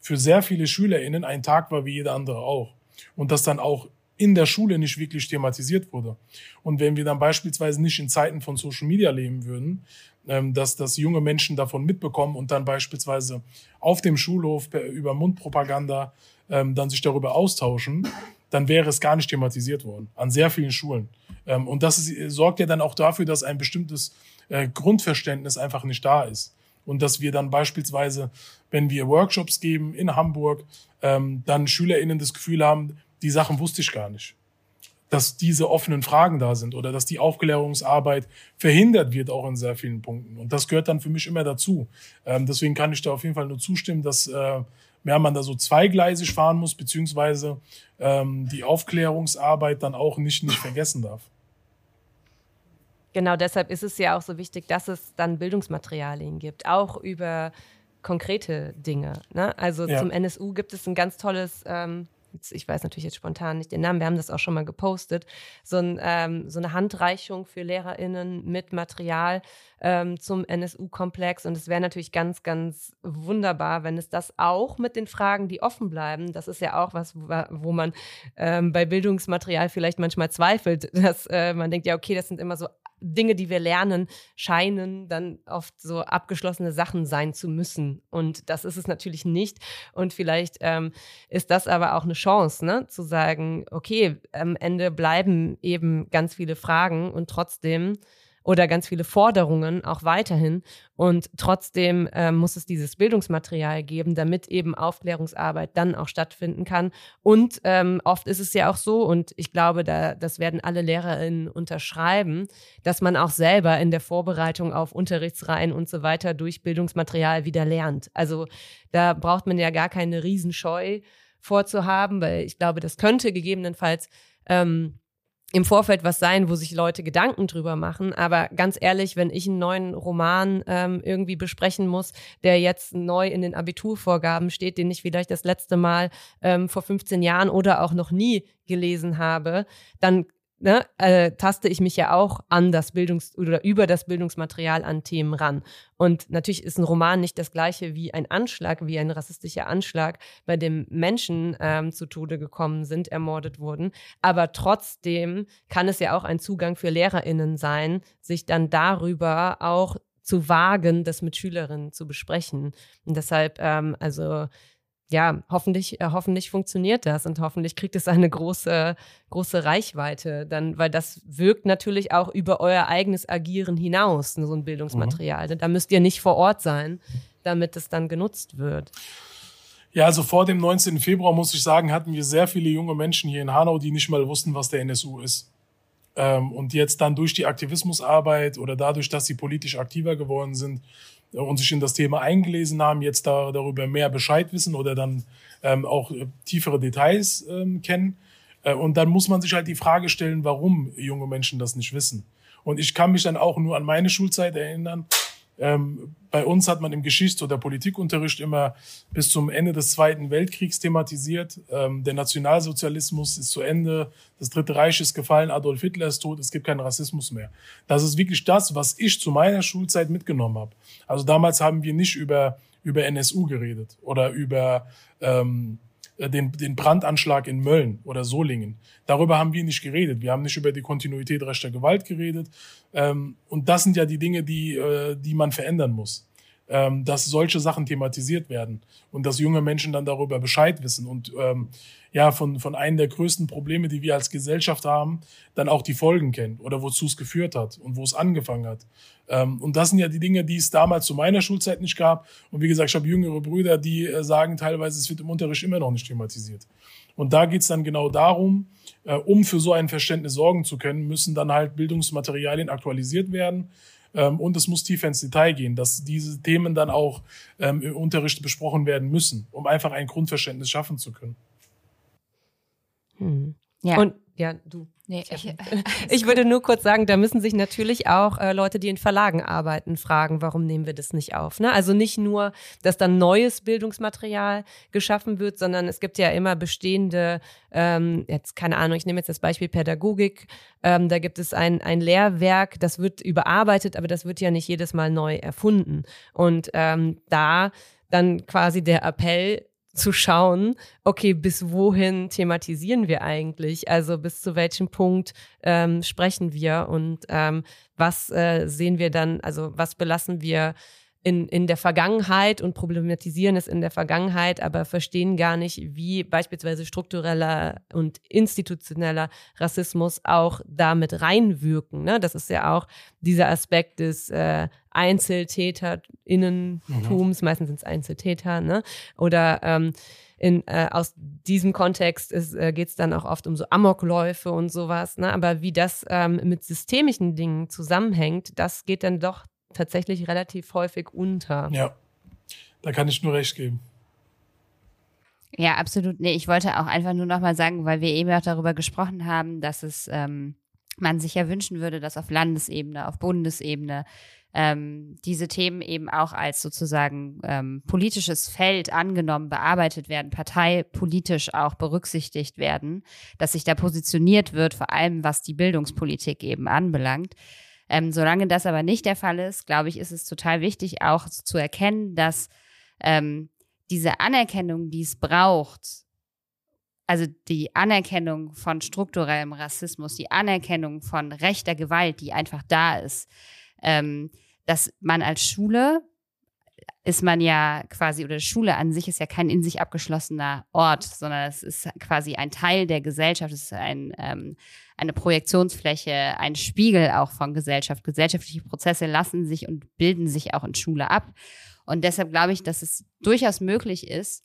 [SPEAKER 1] für sehr viele SchülerInnen ein Tag war wie jeder andere auch. Und dass dann auch in der Schule nicht wirklich thematisiert wurde. Und wenn wir dann beispielsweise nicht in Zeiten von Social Media leben würden, ähm, dass, dass junge Menschen davon mitbekommen und dann beispielsweise auf dem Schulhof über Mundpropaganda ähm, dann sich darüber austauschen, dann wäre es gar nicht thematisiert worden an sehr vielen Schulen. Ähm, und das ist, sorgt ja dann auch dafür, dass ein bestimmtes äh, Grundverständnis einfach nicht da ist. Und dass wir dann beispielsweise, wenn wir Workshops geben in Hamburg, ähm, dann SchülerInnen das Gefühl haben, die Sachen wusste ich gar nicht. Dass diese offenen Fragen da sind oder dass die Aufklärungsarbeit verhindert wird auch in sehr vielen Punkten. Und das gehört dann für mich immer dazu. Ähm, deswegen kann ich da auf jeden Fall nur zustimmen, dass äh, ja, man da so zweigleisig fahren muss, beziehungsweise ähm, die Aufklärungsarbeit dann auch nicht, nicht vergessen darf.
[SPEAKER 3] Genau deshalb ist es ja auch so wichtig, dass es dann Bildungsmaterialien gibt, auch über konkrete Dinge. Ne? Also ja. zum NSU gibt es ein ganz tolles ähm, ich weiß natürlich jetzt spontan nicht den Namen, wir haben das auch schon mal gepostet, so, ein, ähm, so eine Handreichung für LehrerInnen mit Material ähm, zum NSU-Komplex. Und es wäre natürlich ganz, ganz wunderbar, wenn es das auch mit den Fragen, die offen bleiben, das ist ja auch was, wo man ähm, bei Bildungsmaterial vielleicht manchmal zweifelt, *laughs* dass äh, man denkt, ja, okay, das sind immer so Dinge, die wir lernen, scheinen dann oft so abgeschlossene Sachen sein zu müssen. Und das ist es natürlich nicht. Und vielleicht ähm, ist das aber auch eine Chance, ne? zu sagen, okay, am Ende bleiben eben ganz viele Fragen und trotzdem oder ganz viele Forderungen auch weiterhin. Und trotzdem äh, muss es dieses Bildungsmaterial geben, damit eben Aufklärungsarbeit dann auch stattfinden kann. Und ähm, oft ist es ja auch so, und ich glaube, da, das werden alle LehrerInnen unterschreiben, dass man auch selber in der Vorbereitung auf Unterrichtsreihen und so weiter durch Bildungsmaterial wieder lernt. Also da braucht man ja gar keine Riesenscheu vorzuhaben, weil ich glaube, das könnte gegebenenfalls ähm, im Vorfeld was sein, wo sich Leute Gedanken drüber machen. Aber ganz ehrlich, wenn ich einen neuen Roman ähm, irgendwie besprechen muss, der jetzt neu in den Abiturvorgaben steht, den ich vielleicht das letzte Mal ähm, vor 15 Jahren oder auch noch nie gelesen habe, dann ne, äh, taste ich mich ja auch an das Bildungs- oder über das Bildungsmaterial an Themen ran. Und natürlich ist ein Roman nicht das gleiche wie ein Anschlag, wie ein rassistischer Anschlag, bei dem Menschen ähm, zu Tode gekommen sind, ermordet wurden. Aber trotzdem kann es ja auch ein Zugang für LehrerInnen sein, sich dann darüber auch zu wagen, das mit Schülerinnen zu besprechen. Und deshalb, ähm, also ja, hoffentlich, äh, hoffentlich funktioniert das und hoffentlich kriegt es eine große, große Reichweite, dann, weil das wirkt natürlich auch über euer eigenes Agieren hinaus, so ein Bildungsmaterial. Mhm. Da müsst ihr nicht vor Ort sein, damit es dann genutzt wird.
[SPEAKER 1] Ja, also vor dem 19. Februar, muss ich sagen, hatten wir sehr viele junge Menschen hier in Hanau, die nicht mal wussten, was der NSU ist. Ähm, und jetzt dann durch die Aktivismusarbeit oder dadurch, dass sie politisch aktiver geworden sind, und sich in das Thema eingelesen haben, jetzt da, darüber mehr Bescheid wissen oder dann ähm, auch tiefere Details ähm, kennen. Äh, und dann muss man sich halt die Frage stellen, warum junge Menschen das nicht wissen. Und ich kann mich dann auch nur an meine Schulzeit erinnern. Ähm, bei uns hat man im Geschichts- oder Politikunterricht immer bis zum Ende des Zweiten Weltkriegs thematisiert. Ähm, der Nationalsozialismus ist zu Ende, das Dritte Reich ist gefallen, Adolf Hitler ist tot, es gibt keinen Rassismus mehr. Das ist wirklich das, was ich zu meiner Schulzeit mitgenommen habe. Also damals haben wir nicht über, über NSU geredet oder über ähm, äh, den, den Brandanschlag in Mölln oder Solingen. Darüber haben wir nicht geredet. Wir haben nicht über die Kontinuität rechter Gewalt geredet. Ähm, und das sind ja die Dinge, die, äh, die man verändern muss ähm, dass solche Sachen thematisiert werden und dass junge Menschen dann darüber Bescheid wissen und ähm, ja von von einem der größten Probleme, die wir als Gesellschaft haben, dann auch die Folgen kennen oder wozu es geführt hat und wo es angefangen hat. Ähm, und das sind ja die Dinge, die es damals zu meiner Schulzeit nicht gab. Und wie gesagt, ich habe jüngere Brüder, die äh, sagen teilweise, es wird im Unterricht immer noch nicht thematisiert. Und da geht's dann genau darum, äh, um für so ein Verständnis sorgen zu können, müssen dann halt Bildungsmaterialien aktualisiert werden ähm, und es muss tiefer ins Detail gehen, dass diese Themen dann auch ähm, im Unterricht besprochen werden müssen, um einfach ein Grundverständnis schaffen zu können.
[SPEAKER 3] Hm. Ja. Und ja, du. Nee, ich, *laughs* ich, würde nur kurz sagen, da müssen sich natürlich auch äh, Leute, die in Verlagen arbeiten, fragen, warum nehmen wir das nicht auf? Ne? Also nicht nur, dass dann neues Bildungsmaterial geschaffen wird, sondern es gibt ja immer bestehende, ähm, jetzt keine Ahnung, ich nehme jetzt das Beispiel Pädagogik, ähm, da gibt es ein, ein Lehrwerk, das wird überarbeitet, aber das wird ja nicht jedes Mal neu erfunden. Und ähm, da dann quasi der Appell, zu schauen, okay, bis wohin thematisieren wir eigentlich? Also bis zu welchem Punkt ähm, sprechen wir und ähm, was äh, sehen wir dann, also was belassen wir in, in der Vergangenheit und problematisieren es in der Vergangenheit, aber verstehen gar nicht, wie beispielsweise struktureller und institutioneller Rassismus auch damit reinwirken. Ne? Das ist ja auch dieser Aspekt des äh, Einzeltäterinnentums, mhm. meistens sind es Einzeltäter, ne? oder ähm, in, äh, aus diesem Kontext äh, geht es dann auch oft um so Amokläufe und sowas. Ne? Aber wie das ähm, mit systemischen Dingen zusammenhängt, das geht dann doch tatsächlich relativ häufig unter.
[SPEAKER 1] Ja, da kann ich nur recht geben.
[SPEAKER 2] Ja, absolut. Nee, ich wollte auch einfach nur nochmal sagen, weil wir eben auch darüber gesprochen haben, dass es ähm, man sich ja wünschen würde, dass auf Landesebene, auf Bundesebene ähm, diese Themen eben auch als sozusagen ähm, politisches Feld angenommen, bearbeitet werden, parteipolitisch auch berücksichtigt werden, dass sich da positioniert wird, vor allem was die Bildungspolitik eben anbelangt. Ähm, solange das aber nicht der Fall ist, glaube ich, ist es total wichtig, auch zu erkennen, dass ähm, diese Anerkennung, die es braucht, also die Anerkennung von strukturellem Rassismus, die Anerkennung von rechter Gewalt, die einfach da ist, ähm, dass man als Schule ist man ja quasi, oder Schule an sich ist ja kein in sich abgeschlossener Ort, sondern es ist quasi ein Teil der Gesellschaft, es ist ein, ähm, eine Projektionsfläche, ein Spiegel auch von Gesellschaft. Gesellschaftliche Prozesse lassen sich und bilden sich auch in Schule ab. Und deshalb glaube ich, dass es durchaus möglich ist,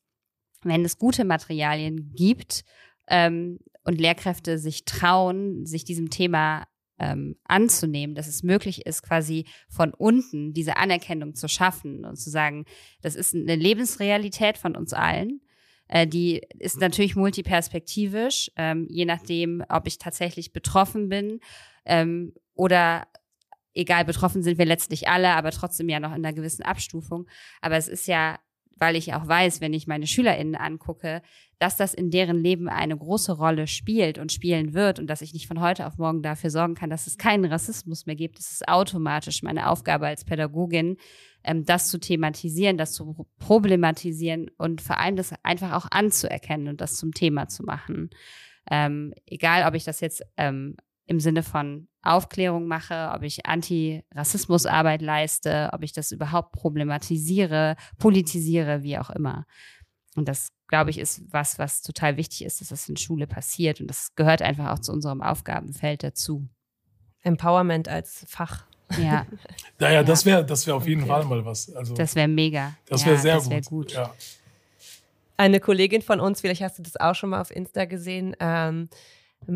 [SPEAKER 2] wenn es gute Materialien gibt ähm, und Lehrkräfte sich trauen, sich diesem Thema ähm, anzunehmen, dass es möglich ist, quasi von unten diese Anerkennung zu schaffen und zu sagen, das ist eine Lebensrealität von uns allen. Äh, die ist natürlich multiperspektivisch, ähm, je nachdem, ob ich tatsächlich betroffen bin ähm, oder egal, betroffen sind wir letztlich alle, aber trotzdem ja noch in einer gewissen Abstufung. Aber es ist ja weil ich auch weiß, wenn ich meine SchülerInnen angucke, dass das in deren Leben eine große Rolle spielt und spielen wird und dass ich nicht von heute auf morgen dafür sorgen kann, dass es keinen Rassismus mehr gibt. Es ist automatisch meine Aufgabe als Pädagogin, ähm, das zu thematisieren, das zu problematisieren und vor allem das einfach auch anzuerkennen und das zum Thema zu machen. Ähm, egal, ob ich das jetzt ähm, im Sinne von Aufklärung mache, ob ich Antirassismusarbeit leiste, ob ich das überhaupt problematisiere, politisiere, wie auch immer. Und das, glaube ich, ist was, was total wichtig ist, dass das in Schule passiert. Und das gehört einfach auch zu unserem Aufgabenfeld dazu.
[SPEAKER 3] Empowerment als Fach.
[SPEAKER 2] Ja. *laughs*
[SPEAKER 1] naja, ja. das wäre das wär auf jeden okay. Fall mal was. Also,
[SPEAKER 2] das wäre mega.
[SPEAKER 1] Das wäre ja, sehr das wär gut. gut. Ja.
[SPEAKER 3] Eine Kollegin von uns, vielleicht hast du das auch schon mal auf Insta gesehen, ähm,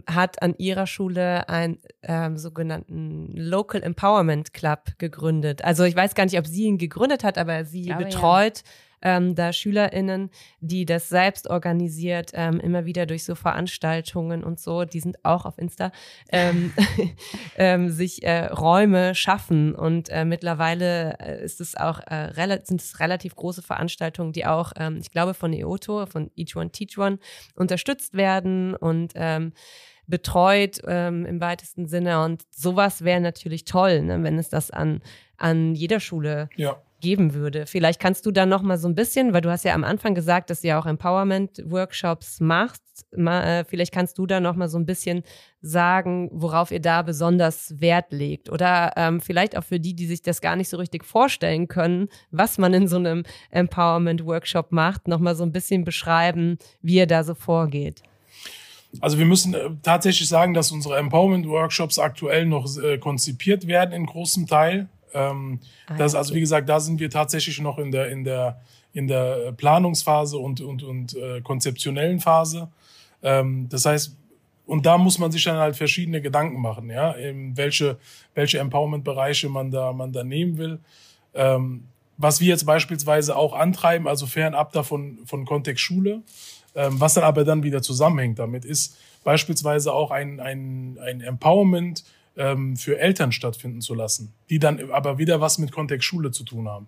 [SPEAKER 3] hat an ihrer Schule einen ähm, sogenannten Local Empowerment Club gegründet. Also ich weiß gar nicht, ob sie ihn gegründet hat, aber sie glaube, betreut ja. Ähm, da SchülerInnen, die das selbst organisiert, ähm, immer wieder durch so Veranstaltungen und so, die sind auch auf Insta, ähm, *laughs* *laughs* ähm, sich äh, Räume schaffen. Und äh, mittlerweile äh, ist es auch äh, sind es relativ große Veranstaltungen, die auch, ähm, ich glaube, von EOTO, von Each One Teach One unterstützt werden und ähm, betreut ähm, im weitesten Sinne. Und sowas wäre natürlich toll, ne, wenn es das an, an jeder Schule
[SPEAKER 1] ja.
[SPEAKER 3] Geben würde. Vielleicht kannst du da noch mal so ein bisschen, weil du hast ja am Anfang gesagt, dass ihr auch Empowerment-Workshops macht. Äh, vielleicht kannst du da noch mal so ein bisschen sagen, worauf ihr da besonders Wert legt. Oder ähm, vielleicht auch für die, die sich das gar nicht so richtig vorstellen können, was man in so einem Empowerment-Workshop macht, noch mal so ein bisschen beschreiben, wie ihr da so vorgeht.
[SPEAKER 1] Also wir müssen äh, tatsächlich sagen, dass unsere Empowerment-Workshops aktuell noch äh, konzipiert werden in großem Teil. Ähm, ah, das, also wie gesagt, da sind wir tatsächlich noch in der, in der, in der Planungsphase und, und, und äh, konzeptionellen Phase. Ähm, das heißt, und da muss man sich dann halt verschiedene Gedanken machen, ja, eben welche, welche Empowerment-Bereiche man da, man da nehmen will. Ähm, was wir jetzt beispielsweise auch antreiben, also fernab davon von Kontext Schule, ähm, was dann aber dann wieder zusammenhängt damit, ist beispielsweise auch ein, ein, ein Empowerment ähm, für Eltern stattfinden zu lassen, die dann aber wieder was mit Kontext Schule zu tun haben.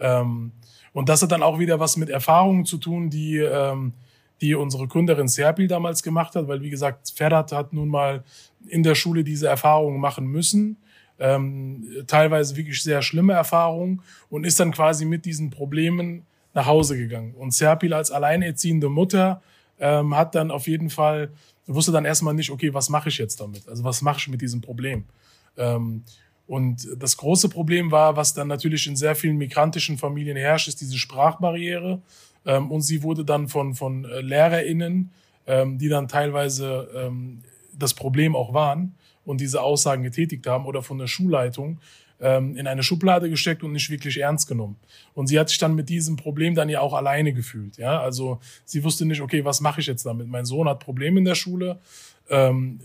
[SPEAKER 1] Ähm, und das hat dann auch wieder was mit Erfahrungen zu tun, die, ähm, die unsere Gründerin Serpil damals gemacht hat, weil wie gesagt, Ferhat hat nun mal in der Schule diese Erfahrungen machen müssen. Ähm, teilweise wirklich sehr schlimme Erfahrungen und ist dann quasi mit diesen Problemen nach Hause gegangen. Und Serpil als alleinerziehende Mutter ähm, hat dann auf jeden Fall wusste dann erstmal nicht, okay, was mache ich jetzt damit? Also was mache ich mit diesem Problem? Ähm, und das große Problem war, was dann natürlich in sehr vielen migrantischen Familien herrscht, ist diese Sprachbarriere. Ähm, und sie wurde dann von, von äh, LehrerInnen, ähm, die dann teilweise ähm, das Problem auch waren und diese Aussagen getätigt haben, oder von der Schulleitung, ähm, in eine Schublade gesteckt und nicht wirklich ernst genommen. Und sie hat sich dann mit diesem Problem dann ja auch alleine gefühlt. Ja, also sie wusste nicht, okay, was mache ich jetzt damit? Mein Sohn hat Probleme in der Schule. Ähm,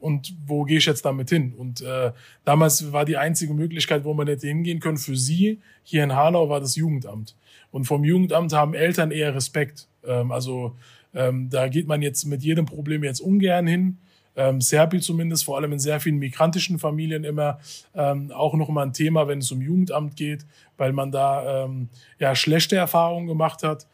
[SPEAKER 1] und wo gehe ich jetzt damit hin? Und äh, damals war die einzige Möglichkeit, wo man hätte hingehen können für sie hier in Hanau, war das Jugendamt. Und vom Jugendamt haben Eltern eher Respekt. Ähm, also ähm, da geht man jetzt mit jedem Problem jetzt ungern hin ähm, Serbi zumindest, vor allem in sehr vielen migrantischen Familien immer ähm, auch noch mal ein Thema, wenn es um Jugendamt geht, weil man da ähm, ja schlechte Erfahrungen gemacht hat.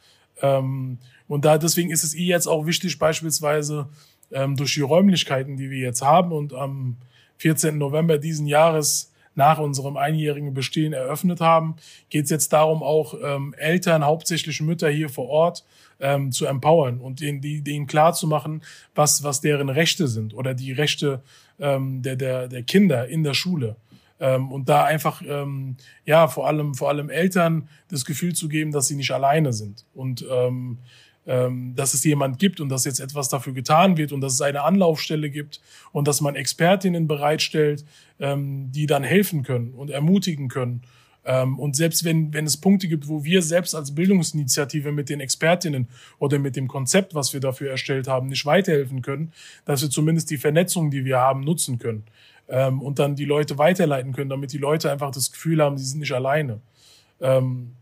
[SPEAKER 1] Ähm, und da deswegen ist es eh jetzt auch wichtig, beispielsweise ähm, durch die Räumlichkeiten, die wir jetzt haben und am 14. November diesen Jahres nach unserem einjährigen Bestehen eröffnet haben, geht es jetzt darum, auch ähm, Eltern, hauptsächlich Mütter hier vor Ort, ähm, zu empowern und denen, die, denen klar zu machen, was, was deren Rechte sind oder die Rechte ähm, der, der, der Kinder in der Schule. Ähm, und da einfach, ähm, ja, vor allem, vor allem Eltern das Gefühl zu geben, dass sie nicht alleine sind. Und ähm, ähm, dass es jemand gibt und dass jetzt etwas dafür getan wird und dass es eine Anlaufstelle gibt und dass man Expertinnen bereitstellt, ähm, die dann helfen können und ermutigen können und selbst wenn, wenn es Punkte gibt, wo wir selbst als Bildungsinitiative mit den Expertinnen oder mit dem Konzept, was wir dafür erstellt haben, nicht weiterhelfen können, dass wir zumindest die Vernetzung, die wir haben, nutzen können ähm, und dann die Leute weiterleiten können, damit die Leute einfach das Gefühl haben, sie sind nicht alleine. Ähm,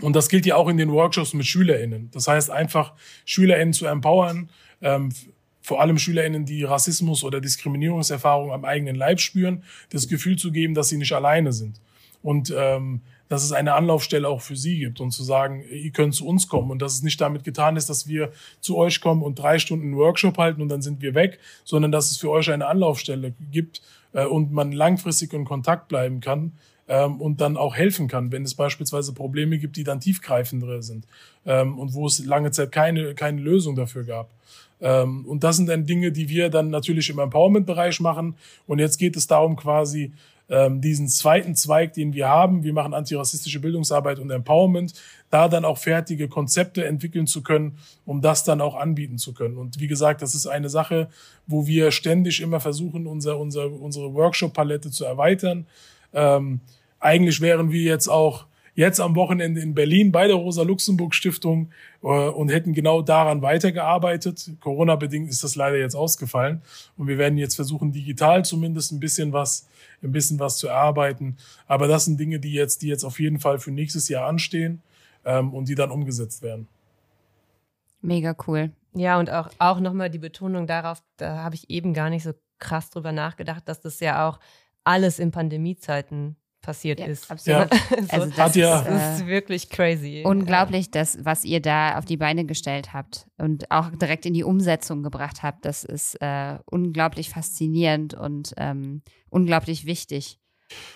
[SPEAKER 1] und das gilt ja auch in den Workshops mit SchülerInnen. Das heißt, einfach SchülerInnen zu empowern, vor allem SchülerInnen, die Rassismus oder Diskriminierungserfahrung am eigenen Leib spüren, das Gefühl zu geben, dass sie nicht alleine sind und ähm, dass es eine Anlaufstelle auch für sie gibt und zu sagen, ihr könnt zu uns kommen und dass es nicht damit getan ist, dass wir zu euch kommen und drei Stunden einen Workshop halten und dann sind wir weg, sondern dass es für euch eine Anlaufstelle gibt äh, und man langfristig in Kontakt bleiben kann ähm, und dann auch helfen kann, wenn es beispielsweise Probleme gibt, die dann tiefgreifendere sind ähm, und wo es lange Zeit keine, keine Lösung dafür gab. Ähm, und das sind dann Dinge, die wir dann natürlich im Empowerment-Bereich machen. Und jetzt geht es darum, quasi ähm, diesen zweiten Zweig, den wir haben, wir machen antirassistische Bildungsarbeit und Empowerment, da dann auch fertige Konzepte entwickeln zu können, um das dann auch anbieten zu können. Und wie gesagt, das ist eine Sache, wo wir ständig immer versuchen, unser, unser, unsere Workshop-Palette zu erweitern. Ähm, eigentlich wären wir jetzt auch jetzt am Wochenende in Berlin bei der Rosa-Luxemburg-Stiftung äh, und hätten genau daran weitergearbeitet. Corona-bedingt ist das leider jetzt ausgefallen. Und wir werden jetzt versuchen, digital zumindest ein bisschen was, ein bisschen was zu erarbeiten. Aber das sind Dinge, die jetzt, die jetzt auf jeden Fall für nächstes Jahr anstehen ähm, und die dann umgesetzt werden.
[SPEAKER 2] Mega cool.
[SPEAKER 3] Ja, und auch, auch nochmal die Betonung darauf, da habe ich eben gar nicht so krass drüber nachgedacht, dass das ja auch alles in Pandemiezeiten passiert ja, ist.
[SPEAKER 2] Absolut. Ja. *laughs*
[SPEAKER 3] also das, Hat ja. ist, das ist wirklich crazy.
[SPEAKER 2] Unglaublich, das, was ihr da auf die Beine gestellt habt und auch direkt in die Umsetzung gebracht habt. Das ist äh, unglaublich faszinierend und ähm, unglaublich wichtig.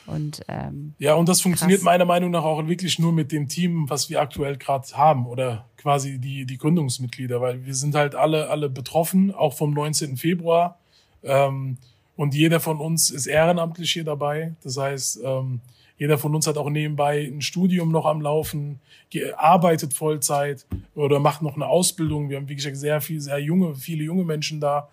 [SPEAKER 2] Und, ähm,
[SPEAKER 1] ja, und das funktioniert krass. meiner Meinung nach auch wirklich nur mit dem Team, was wir aktuell gerade haben oder quasi die, die Gründungsmitglieder, weil wir sind halt alle, alle betroffen, auch vom 19. Februar. Ähm, und jeder von uns ist ehrenamtlich hier dabei. Das heißt, ähm, jeder von uns hat auch nebenbei ein Studium noch am Laufen, arbeitet Vollzeit oder macht noch eine Ausbildung. Wir haben, wie gesagt, sehr viel, sehr junge, viele junge Menschen da.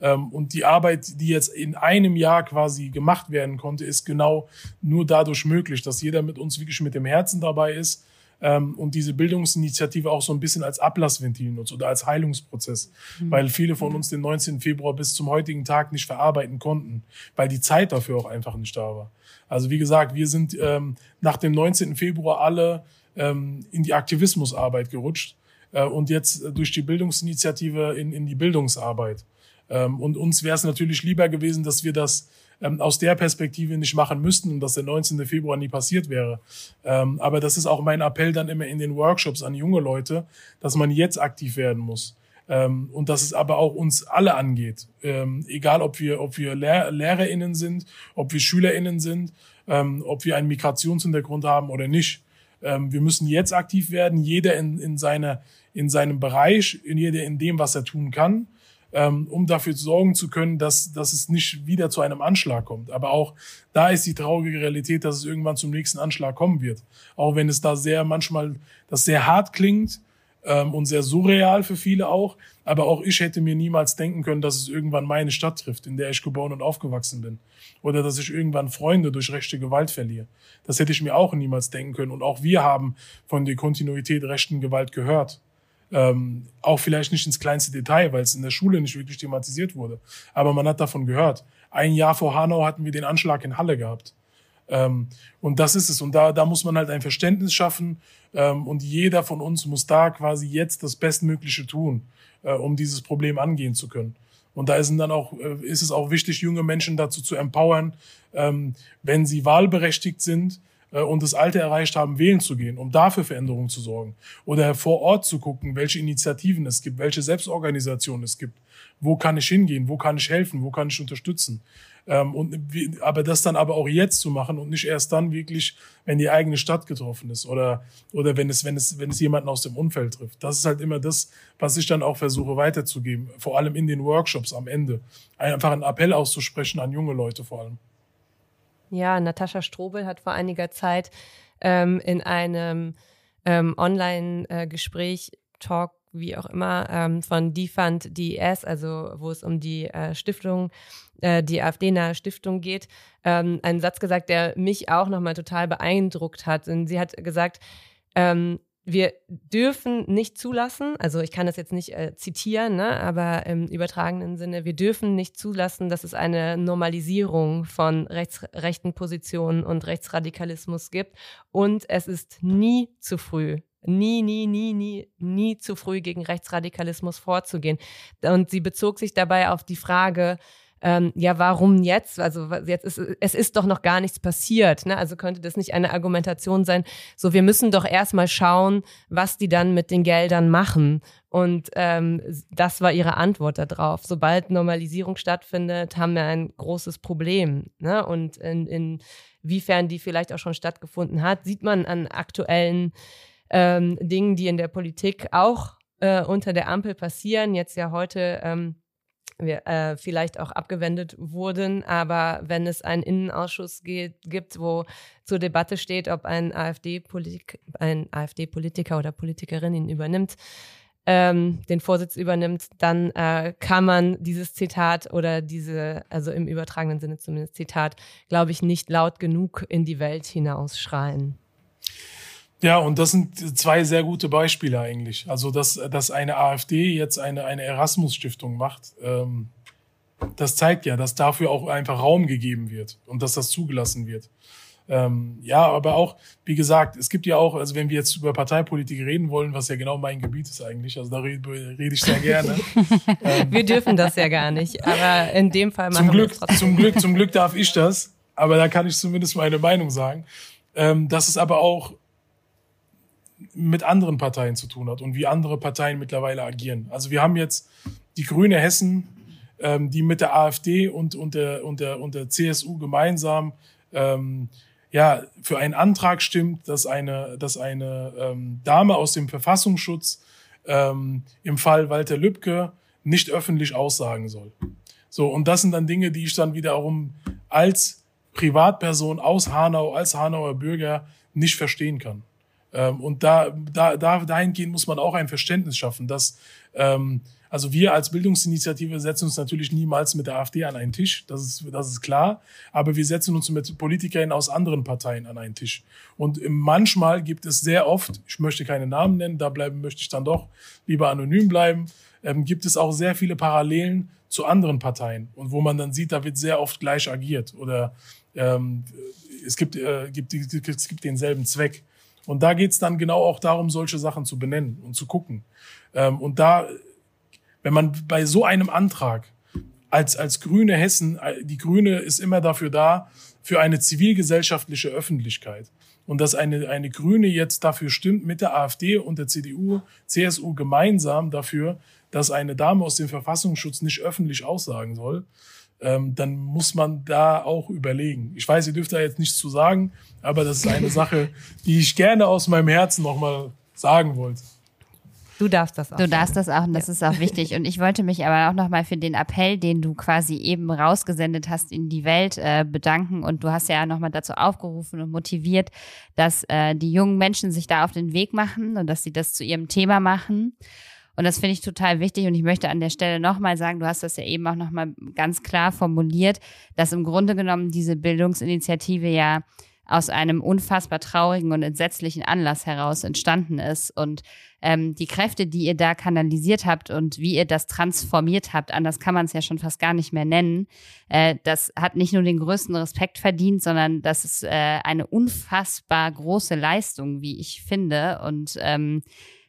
[SPEAKER 1] Ähm, und die Arbeit, die jetzt in einem Jahr quasi gemacht werden konnte, ist genau nur dadurch möglich, dass jeder mit uns wirklich mit dem Herzen dabei ist ähm, und diese Bildungsinitiative auch so ein bisschen als Ablassventil nutzt oder als Heilungsprozess, mhm. weil viele von uns den 19. Februar bis zum heutigen Tag nicht verarbeiten konnten, weil die Zeit dafür auch einfach nicht da war. Also wie gesagt, wir sind ähm, nach dem 19. Februar alle ähm, in die Aktivismusarbeit gerutscht äh, und jetzt durch die Bildungsinitiative in, in die Bildungsarbeit. Ähm, und uns wäre es natürlich lieber gewesen, dass wir das ähm, aus der Perspektive nicht machen müssten und dass der 19. Februar nie passiert wäre. Ähm, aber das ist auch mein Appell dann immer in den Workshops an junge Leute, dass man jetzt aktiv werden muss. Ähm, und dass es aber auch uns alle angeht. Ähm, egal, ob wir, ob wir Lehr LehrerInnen sind, ob wir SchülerInnen sind, ähm, ob wir einen Migrationshintergrund haben oder nicht. Ähm, wir müssen jetzt aktiv werden, jeder in, in, seiner, in seinem Bereich, in jeder in dem, was er tun kann um dafür sorgen zu können, dass, dass es nicht wieder zu einem Anschlag kommt. Aber auch da ist die traurige Realität, dass es irgendwann zum nächsten Anschlag kommen wird. Auch wenn es da sehr manchmal, das sehr hart klingt ähm, und sehr surreal für viele auch. Aber auch ich hätte mir niemals denken können, dass es irgendwann meine Stadt trifft, in der ich geboren und aufgewachsen bin. Oder dass ich irgendwann Freunde durch rechte Gewalt verliere. Das hätte ich mir auch niemals denken können. Und auch wir haben von der Kontinuität rechten Gewalt gehört. Ähm, auch vielleicht nicht ins kleinste Detail, weil es in der Schule nicht wirklich thematisiert wurde. Aber man hat davon gehört. Ein Jahr vor Hanau hatten wir den Anschlag in Halle gehabt. Ähm, und das ist es. Und da, da muss man halt ein Verständnis schaffen. Ähm, und jeder von uns muss da quasi jetzt das Bestmögliche tun, äh, um dieses Problem angehen zu können. Und da ist, dann auch, äh, ist es auch wichtig, junge Menschen dazu zu empowern, ähm, wenn sie wahlberechtigt sind, und das Alter erreicht haben, wählen zu gehen, um dafür Veränderungen zu sorgen. Oder vor Ort zu gucken, welche Initiativen es gibt, welche Selbstorganisationen es gibt. Wo kann ich hingehen? Wo kann ich helfen? Wo kann ich unterstützen? Ähm, und, aber das dann aber auch jetzt zu machen und nicht erst dann wirklich, wenn die eigene Stadt getroffen ist oder, oder wenn es, wenn es, wenn es jemanden aus dem Umfeld trifft. Das ist halt immer das, was ich dann auch versuche weiterzugeben. Vor allem in den Workshops am Ende. Einfach einen Appell auszusprechen an junge Leute vor allem.
[SPEAKER 3] Ja, Natascha Strobel hat vor einiger Zeit ähm, in einem ähm, Online-Gespräch, Talk, wie auch immer, ähm, von Defund DES, also wo es um die äh, Stiftung, äh, die AfD-nahe Stiftung geht, ähm, einen Satz gesagt, der mich auch nochmal total beeindruckt hat. Und sie hat gesagt, ähm, wir dürfen nicht zulassen, also ich kann das jetzt nicht äh, zitieren, ne, aber im übertragenen Sinne, wir dürfen nicht zulassen, dass es eine Normalisierung von rechts, rechten Positionen und Rechtsradikalismus gibt. Und es ist nie zu früh, nie, nie, nie, nie, nie zu früh gegen Rechtsradikalismus vorzugehen. Und sie bezog sich dabei auf die Frage, ähm, ja, warum jetzt? Also jetzt ist es ist doch noch gar nichts passiert. Ne? Also könnte das nicht eine Argumentation sein, so wir müssen doch erstmal schauen, was die dann mit den Geldern machen. Und ähm, das war ihre Antwort darauf. Sobald Normalisierung stattfindet, haben wir ein großes Problem. Ne? Und in, inwiefern die vielleicht auch schon stattgefunden hat, sieht man an aktuellen ähm, Dingen, die in der Politik auch äh, unter der Ampel passieren. Jetzt ja heute ähm, äh, vielleicht auch abgewendet wurden. Aber wenn es einen Innenausschuss geht, gibt, wo zur Debatte steht, ob ein AfD-Politiker AfD oder Politikerin ihn übernimmt, ähm, den Vorsitz übernimmt, dann äh, kann man dieses Zitat oder diese, also im übertragenen Sinne zumindest Zitat, glaube ich, nicht laut genug in die Welt hinausschreien.
[SPEAKER 1] Ja, und das sind zwei sehr gute Beispiele eigentlich. Also, dass, dass eine AfD jetzt eine, eine Erasmus-Stiftung macht, ähm, das zeigt ja, dass dafür auch einfach Raum gegeben wird und dass das zugelassen wird. Ähm, ja, aber auch, wie gesagt, es gibt ja auch, also wenn wir jetzt über Parteipolitik reden wollen, was ja genau mein Gebiet ist eigentlich, also da rede, rede ich sehr gerne. *laughs*
[SPEAKER 3] ähm, wir dürfen das ja gar nicht, aber in dem Fall
[SPEAKER 1] machen zum Glück, wir Zum Glück, zum Glück darf ich das, aber da kann ich zumindest meine Meinung sagen. Ähm, dass es aber auch mit anderen Parteien zu tun hat und wie andere Parteien mittlerweile agieren. Also wir haben jetzt die Grüne Hessen, ähm, die mit der AfD und, und, der, und, der, und der CSU gemeinsam ähm, ja für einen Antrag stimmt, dass eine, dass eine ähm, Dame aus dem Verfassungsschutz ähm, im Fall Walter Lübcke nicht öffentlich aussagen soll. So, und das sind dann Dinge, die ich dann wiederum als Privatperson aus Hanau, als Hanauer Bürger nicht verstehen kann. Ähm, und da, da, da, dahingehend muss man auch ein Verständnis schaffen, dass ähm, also wir als Bildungsinitiative setzen uns natürlich niemals mit der AfD an einen Tisch, das ist, das ist klar. Aber wir setzen uns mit Politikern aus anderen Parteien an einen Tisch. Und manchmal gibt es sehr oft, ich möchte keine Namen nennen, da bleiben möchte ich dann doch lieber anonym bleiben, ähm, gibt es auch sehr viele Parallelen zu anderen Parteien. Und wo man dann sieht, da wird sehr oft gleich agiert oder ähm, es, gibt, äh, gibt, es gibt denselben Zweck. Und da geht es dann genau auch darum, solche Sachen zu benennen und zu gucken. Ähm, und da wenn man bei so einem Antrag als, als grüne Hessen, die Grüne ist immer dafür da, für eine zivilgesellschaftliche Öffentlichkeit. Und dass eine, eine Grüne jetzt dafür stimmt, mit der AfD und der CDU, CSU gemeinsam dafür, dass eine Dame aus dem Verfassungsschutz nicht öffentlich aussagen soll, ähm, dann muss man da auch überlegen. Ich weiß, ihr dürft da jetzt nichts zu sagen, aber das ist eine *laughs* Sache, die ich gerne aus meinem Herzen nochmal sagen wollte.
[SPEAKER 3] Du darfst das auch.
[SPEAKER 2] Du darfst das auch und das ja. ist auch wichtig. Und ich wollte mich aber auch nochmal für den Appell, den du quasi eben rausgesendet hast in die Welt, äh, bedanken. Und du hast ja nochmal dazu aufgerufen und motiviert, dass äh, die jungen Menschen sich da auf den Weg machen und dass sie das zu ihrem Thema machen. Und das finde ich total wichtig. Und ich möchte an der Stelle nochmal sagen, du hast das ja eben auch nochmal ganz klar formuliert, dass im Grunde genommen diese Bildungsinitiative ja aus einem unfassbar traurigen und entsetzlichen Anlass heraus entstanden ist. Und ähm, die Kräfte, die ihr da kanalisiert habt und wie ihr das transformiert habt, anders kann man es ja schon fast gar nicht mehr nennen, äh, das hat nicht nur den größten Respekt verdient, sondern das ist äh, eine unfassbar große Leistung, wie ich finde. Und ähm,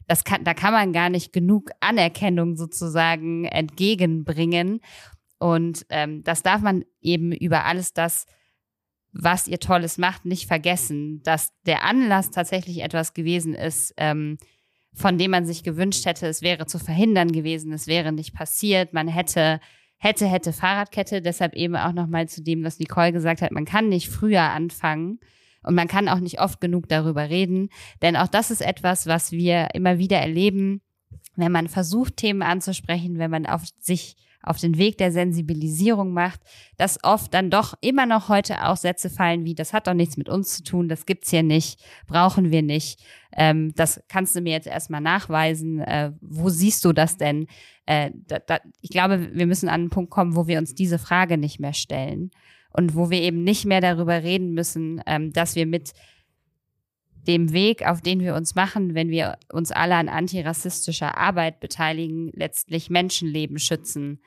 [SPEAKER 2] das kann, da kann man gar nicht genug Anerkennung sozusagen entgegenbringen. Und ähm, das darf man eben über alles das was ihr Tolles macht, nicht vergessen, dass der Anlass tatsächlich etwas gewesen ist, ähm, von dem man sich gewünscht hätte, es wäre zu verhindern gewesen, es wäre nicht passiert, man hätte, hätte, hätte Fahrradkette, deshalb eben auch nochmal zu dem, was Nicole gesagt hat, man kann nicht früher anfangen und man kann auch nicht oft genug darüber reden, denn auch das ist etwas, was wir immer wieder erleben, wenn man versucht, Themen anzusprechen, wenn man auf sich auf den Weg der Sensibilisierung macht, dass oft dann doch immer noch heute auch Sätze fallen wie, das hat doch nichts mit uns zu tun, das gibt's hier nicht, brauchen wir nicht. Ähm, das kannst du mir jetzt erstmal nachweisen. Äh, wo siehst du das denn? Äh, da, da, ich glaube, wir müssen an einen Punkt kommen, wo wir uns diese Frage nicht mehr stellen und wo wir eben nicht mehr darüber reden müssen, ähm, dass wir mit dem Weg, auf den wir uns machen, wenn wir uns alle an antirassistischer Arbeit beteiligen, letztlich Menschenleben schützen,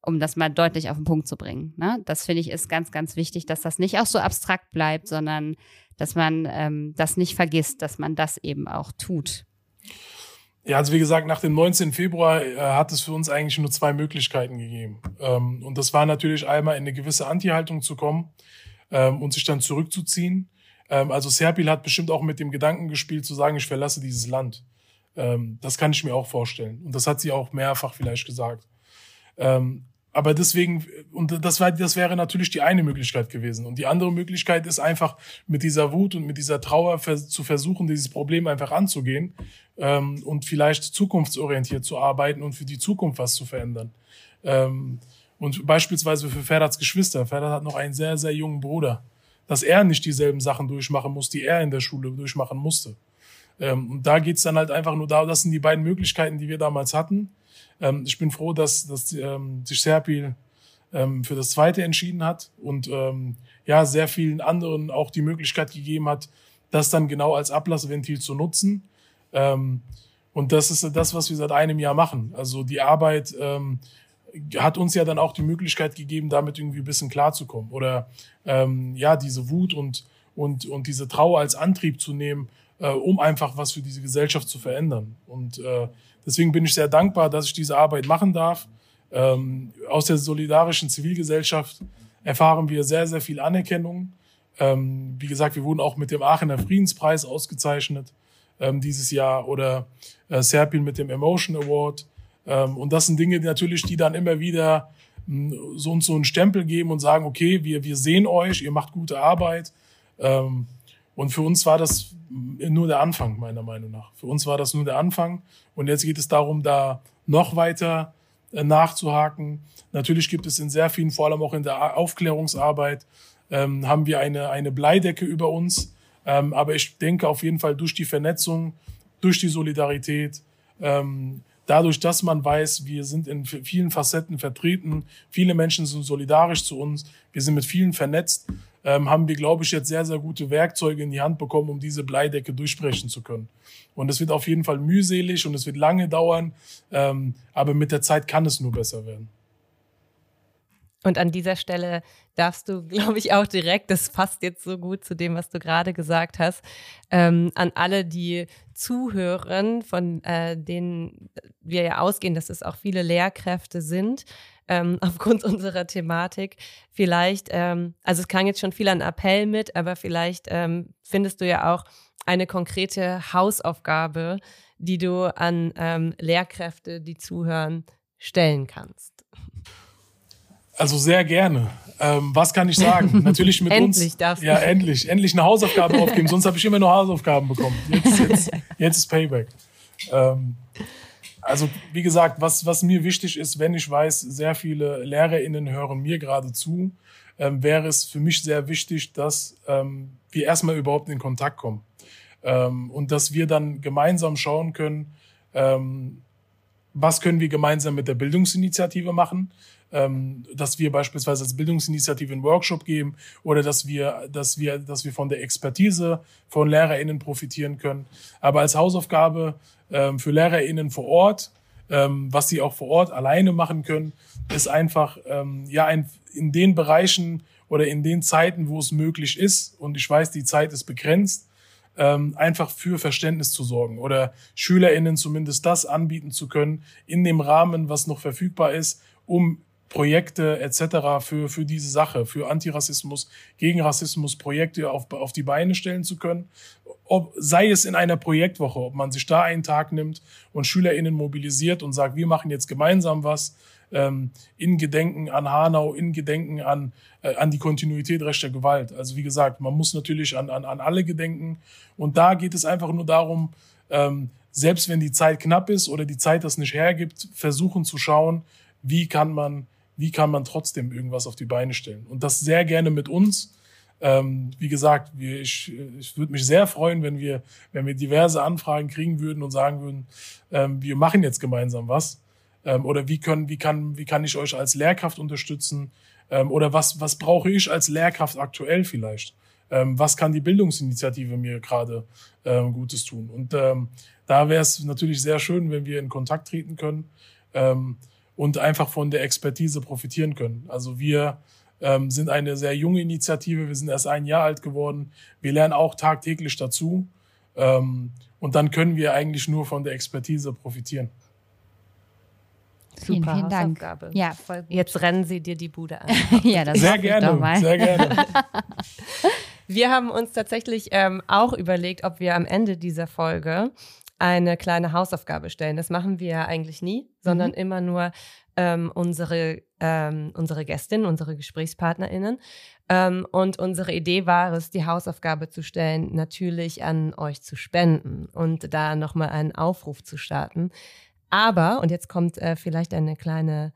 [SPEAKER 2] um das mal deutlich auf den Punkt zu bringen. Ne? Das finde ich ist ganz, ganz wichtig, dass das nicht auch so abstrakt bleibt, sondern dass man ähm, das nicht vergisst, dass man das eben auch tut.
[SPEAKER 1] Ja, also wie gesagt, nach dem 19. Februar äh, hat es für uns eigentlich nur zwei Möglichkeiten gegeben. Ähm, und das war natürlich einmal in eine gewisse Anti-Haltung zu kommen ähm, und sich dann zurückzuziehen ähm, also Serpil hat bestimmt auch mit dem Gedanken gespielt, zu sagen, ich verlasse dieses Land. Ähm, das kann ich mir auch vorstellen. Und das hat sie auch mehrfach vielleicht gesagt. Ähm, aber deswegen, und das, war, das wäre natürlich die eine Möglichkeit gewesen. Und die andere Möglichkeit ist einfach mit dieser Wut und mit dieser Trauer zu versuchen, dieses Problem einfach anzugehen ähm, und vielleicht zukunftsorientiert zu arbeiten und für die Zukunft was zu verändern. Ähm, und beispielsweise für Ferdats Geschwister. Ferdat hat noch einen sehr, sehr jungen Bruder dass er nicht dieselben Sachen durchmachen muss, die er in der Schule durchmachen musste. Ähm, da geht's dann halt einfach nur da, das sind die beiden Möglichkeiten, die wir damals hatten. Ähm, ich bin froh, dass, dass ähm, sich Serpil ähm, für das Zweite entschieden hat und ähm, ja, sehr vielen anderen auch die Möglichkeit gegeben hat, das dann genau als Ablassventil zu nutzen. Ähm, und das ist das, was wir seit einem Jahr machen. Also die Arbeit ähm, hat uns ja dann auch die Möglichkeit gegeben, damit irgendwie ein bisschen klarzukommen. Oder ähm, ja, diese Wut und, und, und diese Trauer als Antrieb zu nehmen, äh, um einfach was für diese Gesellschaft zu verändern. Und äh, deswegen bin ich sehr dankbar, dass ich diese Arbeit machen darf. Ähm, aus der solidarischen Zivilgesellschaft erfahren wir sehr, sehr viel Anerkennung. Ähm, wie gesagt, wir wurden auch mit dem Aachener Friedenspreis ausgezeichnet ähm, dieses Jahr oder äh, Serpil mit dem Emotion Award. Ähm, und das sind Dinge die natürlich, die dann immer wieder so uns so einen Stempel geben und sagen, okay, wir, wir sehen euch, ihr macht gute Arbeit. Ähm, und für uns war das nur der Anfang, meiner Meinung nach. Für uns war das nur der Anfang. Und jetzt geht es darum, da noch weiter äh, nachzuhaken. Natürlich gibt es in sehr vielen, vor allem auch in der Aufklärungsarbeit, ähm, haben wir eine, eine Bleidecke über uns. Ähm, aber ich denke auf jeden Fall durch die Vernetzung, durch die Solidarität, ähm, dadurch, dass man weiß, wir sind in vielen Facetten vertreten, viele Menschen sind solidarisch zu uns, wir sind mit vielen vernetzt, ähm, haben wir, glaube ich, jetzt sehr, sehr gute Werkzeuge in die Hand bekommen, um diese Bleidecke durchbrechen zu können. Und es wird auf jeden Fall mühselig und es wird lange dauern, ähm, aber mit der Zeit kann es nur besser werden.
[SPEAKER 3] Und an dieser Stelle darfst du, glaube ich, auch direkt, das passt jetzt so gut zu dem, was du gerade gesagt hast, ähm, an alle, die zuhören, von äh, denen wir ja ausgehen, dass es auch viele Lehrkräfte sind, ähm, *laughs* aufgrund unserer Thematik. Vielleicht, ähm, also es klang jetzt schon viel an Appell mit, aber vielleicht ähm, findest du ja auch eine konkrete Hausaufgabe, die du an ähm, Lehrkräfte, die zuhören, stellen kannst.
[SPEAKER 1] Also sehr gerne. Ähm, was kann ich sagen? *laughs* Natürlich mit
[SPEAKER 3] endlich
[SPEAKER 1] uns.
[SPEAKER 3] Darfst
[SPEAKER 1] ja, endlich. Endlich eine Hausaufgabe *laughs* aufgeben. Sonst habe ich immer nur Hausaufgaben bekommen. Jetzt, jetzt, *laughs* jetzt ist Payback. Ähm, also wie gesagt, was, was mir wichtig ist, wenn ich weiß, sehr viele LehrerInnen hören mir gerade zu, ähm, wäre es für mich sehr wichtig, dass ähm, wir erstmal überhaupt in Kontakt kommen. Ähm, und dass wir dann gemeinsam schauen können, ähm, was können wir gemeinsam mit der Bildungsinitiative machen ähm, dass wir beispielsweise als Bildungsinitiative einen Workshop geben oder dass wir, dass wir, dass wir von der Expertise von LehrerInnen profitieren können. Aber als Hausaufgabe ähm, für LehrerInnen vor Ort, ähm, was sie auch vor Ort alleine machen können, ist einfach ähm, ja ein, in den Bereichen oder in den Zeiten, wo es möglich ist, und ich weiß, die Zeit ist begrenzt, ähm, einfach für Verständnis zu sorgen oder SchülerInnen zumindest das anbieten zu können in dem Rahmen, was noch verfügbar ist, um Projekte etc. für, für diese Sache, für Antirassismus, gegen Rassismus Projekte auf, auf die Beine stellen zu können. Ob, sei es in einer Projektwoche, ob man sich da einen Tag nimmt und SchülerInnen mobilisiert und sagt, wir machen jetzt gemeinsam was, ähm, in Gedenken an Hanau, in Gedenken an, äh, an die Kontinuität rechter Gewalt. Also wie gesagt, man muss natürlich an, an, an alle gedenken. Und da geht es einfach nur darum, ähm, selbst wenn die Zeit knapp ist oder die Zeit das nicht hergibt, versuchen zu schauen, wie kann man wie kann man trotzdem irgendwas auf die Beine stellen. Und das sehr gerne mit uns. Ähm, wie gesagt, wir, ich, ich würde mich sehr freuen, wenn wir, wenn wir diverse Anfragen kriegen würden und sagen würden, ähm, wir machen jetzt gemeinsam was. Ähm, oder wie können, wie kann, wie kann ich euch als Lehrkraft unterstützen? Ähm, oder was, was brauche ich als Lehrkraft aktuell vielleicht? Ähm, was kann die Bildungsinitiative mir gerade ähm, Gutes tun? Und ähm, da wäre es natürlich sehr schön, wenn wir in Kontakt treten können. Ähm, und einfach von der Expertise profitieren können. Also wir ähm, sind eine sehr junge Initiative, wir sind erst ein Jahr alt geworden, wir lernen auch tagtäglich dazu ähm, und dann können wir eigentlich nur von der Expertise profitieren.
[SPEAKER 3] Super vielen, vielen Dank. Ja, voll gut. Jetzt rennen sie dir die Bude an. *laughs*
[SPEAKER 1] ja, das sehr gerne, sehr gerne. *laughs*
[SPEAKER 3] Wir haben uns tatsächlich ähm, auch überlegt, ob wir am Ende dieser Folge eine kleine Hausaufgabe stellen. Das machen wir ja eigentlich nie, sondern mhm. immer nur ähm, unsere, ähm, unsere Gästinnen, unsere GesprächspartnerInnen. Ähm, und unsere Idee war es, die Hausaufgabe zu stellen, natürlich an euch zu spenden und da nochmal einen Aufruf zu starten. Aber, und jetzt kommt äh, vielleicht eine kleine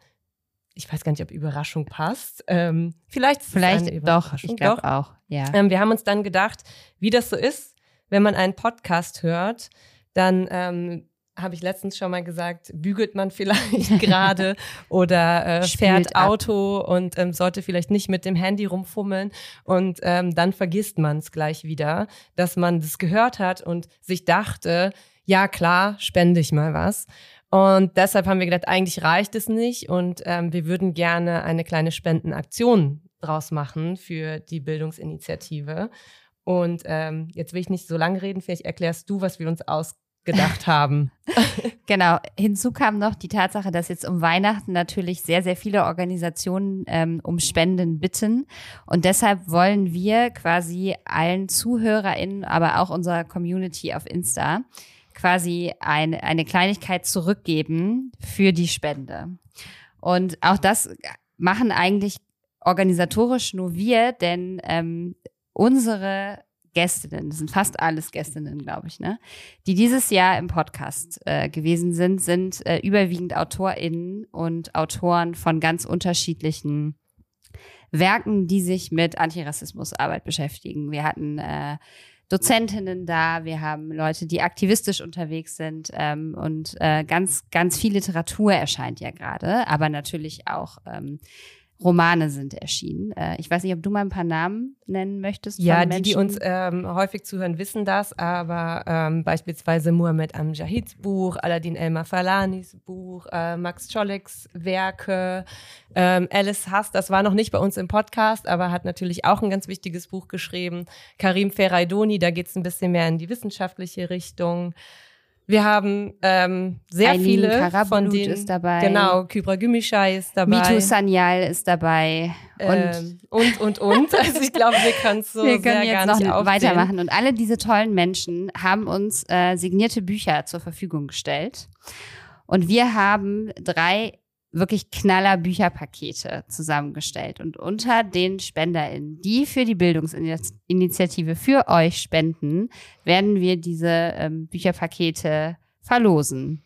[SPEAKER 3] ich weiß gar nicht, ob Überraschung passt. Ähm, vielleicht
[SPEAKER 2] vielleicht doch, ich glaube auch. Ja.
[SPEAKER 3] Ähm, wir haben uns dann gedacht, wie das so ist, wenn man einen Podcast hört, dann ähm, habe ich letztens schon mal gesagt, bügelt man vielleicht *laughs* gerade oder äh, fährt Auto und ähm, sollte vielleicht nicht mit dem Handy rumfummeln und ähm, dann vergisst man es gleich wieder, dass man das gehört hat und sich dachte, ja klar, spende ich mal was. Und deshalb haben wir gedacht, eigentlich reicht es nicht und ähm, wir würden gerne eine kleine Spendenaktion draus machen für die Bildungsinitiative. Und ähm, jetzt will ich nicht so lange reden, vielleicht erklärst du, was wir uns aus gedacht haben. *laughs*
[SPEAKER 2] genau. Hinzu kam noch die Tatsache, dass jetzt um Weihnachten natürlich sehr, sehr viele Organisationen ähm, um Spenden bitten. Und deshalb wollen wir quasi allen ZuhörerInnen, aber auch unserer Community auf Insta quasi eine, eine Kleinigkeit zurückgeben für die Spende. Und auch das machen eigentlich organisatorisch nur wir, denn ähm, unsere Gästinnen, das sind fast alles Gästinnen, glaube ich, ne, die dieses Jahr im Podcast äh, gewesen sind, sind äh, überwiegend AutorInnen und Autoren von ganz unterschiedlichen Werken, die sich mit Antirassismusarbeit beschäftigen. Wir hatten äh, Dozentinnen da, wir haben Leute, die aktivistisch unterwegs sind ähm, und äh, ganz, ganz viel Literatur erscheint ja gerade, aber natürlich auch ähm, Romane sind erschienen. Äh, ich weiß nicht, ob du mal ein paar Namen nennen möchtest.
[SPEAKER 3] Ja, die, die uns ähm, häufig zuhören, wissen das, aber ähm, beispielsweise Muhammad Amjahids Buch, Aladdin Elmar Falanis Buch, äh, Max Schollecks Werke, ähm, Alice Hass, das war noch nicht bei uns im Podcast, aber hat natürlich auch ein ganz wichtiges Buch geschrieben. Karim Ferraidoni, da geht es ein bisschen mehr in die wissenschaftliche Richtung. Wir haben ähm, sehr Eileen viele Karabulut von denen.
[SPEAKER 2] ist dabei.
[SPEAKER 3] Genau, Kybra Gümüşay ist dabei.
[SPEAKER 2] Mitu Sanyal ist dabei.
[SPEAKER 3] Und, ähm, und, und, und. *laughs* Also ich glaube, wir können es so
[SPEAKER 2] wir können
[SPEAKER 3] jetzt
[SPEAKER 2] noch aufzählen. weitermachen. Und alle diese tollen Menschen haben uns äh, signierte Bücher zur Verfügung gestellt. Und wir haben drei wirklich knaller Bücherpakete zusammengestellt. Und unter den SpenderInnen, die für die Bildungsinitiative für euch spenden, werden wir diese ähm, Bücherpakete verlosen.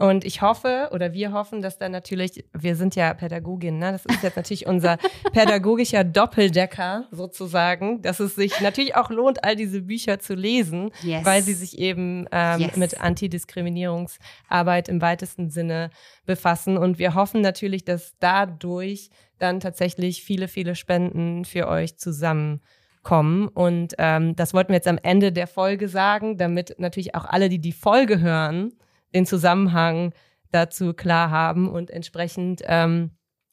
[SPEAKER 3] Und ich hoffe oder wir hoffen, dass dann natürlich, wir sind ja Pädagogin, ne? das ist jetzt natürlich unser *laughs* pädagogischer Doppeldecker sozusagen, dass es sich natürlich auch lohnt, all diese Bücher zu lesen, yes. weil sie sich eben ähm, yes. mit Antidiskriminierungsarbeit im weitesten Sinne befassen. Und wir hoffen natürlich, dass dadurch dann tatsächlich viele, viele Spenden für euch zusammenkommen. Und ähm, das wollten wir jetzt am Ende der Folge sagen, damit natürlich auch alle, die die Folge hören, den Zusammenhang dazu klar haben und entsprechend ähm,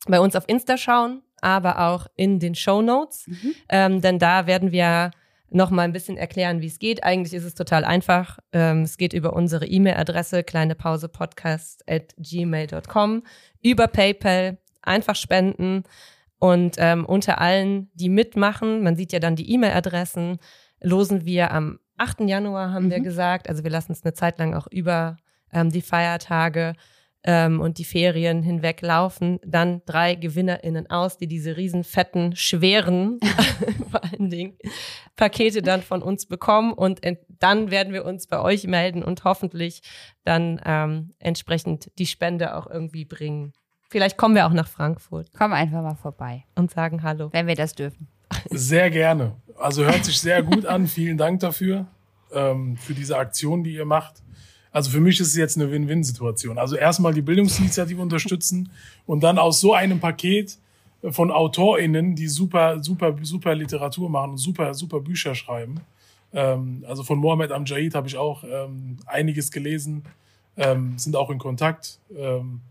[SPEAKER 3] bei uns auf Insta schauen, aber auch in den Show Notes, mhm. ähm, denn da werden wir noch mal ein bisschen erklären, wie es geht. Eigentlich ist es total einfach. Ähm, es geht über unsere E-Mail-Adresse kleinepausepodcast@gmail.com über PayPal einfach spenden und ähm, unter allen, die mitmachen, man sieht ja dann die E-Mail-Adressen, losen wir am 8. Januar, haben mhm. wir gesagt. Also wir lassen es eine Zeit lang auch über ähm, die Feiertage ähm, und die Ferien hinweg laufen, dann drei GewinnerInnen aus, die diese riesen fetten, schweren, *laughs* vor allen Dingen, Pakete dann von uns bekommen und dann werden wir uns bei euch melden und hoffentlich dann ähm, entsprechend die Spende auch irgendwie bringen. Vielleicht kommen wir auch nach Frankfurt.
[SPEAKER 2] Komm einfach mal vorbei.
[SPEAKER 3] Und sagen Hallo.
[SPEAKER 2] Wenn wir das dürfen.
[SPEAKER 1] Sehr gerne. Also hört sich sehr gut an. Vielen Dank dafür, ähm, für diese Aktion, die ihr macht. Also für mich ist es jetzt eine Win-Win-Situation. Also erstmal die Bildungsinitiative unterstützen und dann aus so einem Paket von AutorInnen, die super, super, super Literatur machen und super, super Bücher schreiben. Ähm, also von Mohammed Amjahid habe ich auch ähm, einiges gelesen, ähm, sind auch in Kontakt. Ähm,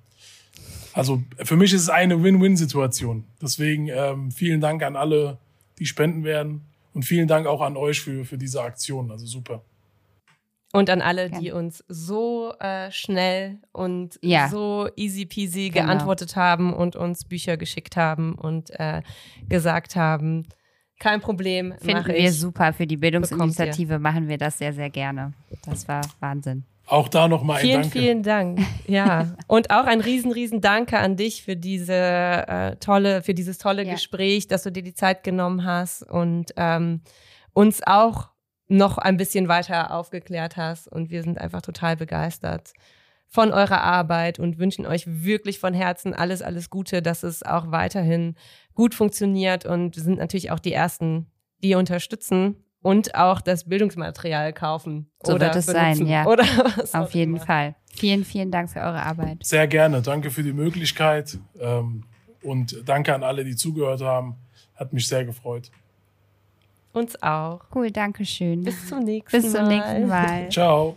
[SPEAKER 1] also für mich ist es eine Win-Win-Situation. Deswegen ähm, vielen Dank an alle, die spenden werden und vielen Dank auch an euch für, für diese Aktion. Also super.
[SPEAKER 3] Und an alle, die uns so äh, schnell und ja. so easy peasy genau. geantwortet haben und uns Bücher geschickt haben und äh, gesagt haben, kein Problem.
[SPEAKER 2] Finden wir super. Für die Bildungsinitiative machen wir das sehr, sehr gerne. Das war Wahnsinn.
[SPEAKER 1] Auch da nochmal ein
[SPEAKER 3] vielen,
[SPEAKER 1] Danke.
[SPEAKER 3] Vielen Dank. *laughs* Ja. und auch ein riesen, riesen Danke an dich für diese äh, tolle, für dieses tolle ja. Gespräch, dass du dir die Zeit genommen hast und ähm, uns auch noch ein bisschen weiter aufgeklärt hast. Und wir sind einfach total begeistert von eurer Arbeit und wünschen euch wirklich von Herzen alles, alles Gute, dass es auch weiterhin gut funktioniert. Und wir sind natürlich auch die Ersten, die unterstützen und auch das Bildungsmaterial kaufen.
[SPEAKER 2] So oder wird es benutzen. sein, ja. Oder *laughs* Auf jeden immer. Fall. Vielen, vielen Dank für eure Arbeit.
[SPEAKER 1] Sehr gerne. Danke für die Möglichkeit. Ähm, und danke an alle, die zugehört haben. Hat mich sehr gefreut.
[SPEAKER 3] Uns auch.
[SPEAKER 2] Cool, danke schön.
[SPEAKER 3] Bis zum nächsten Mal.
[SPEAKER 2] Bis zum nächsten Mal.
[SPEAKER 1] Ciao.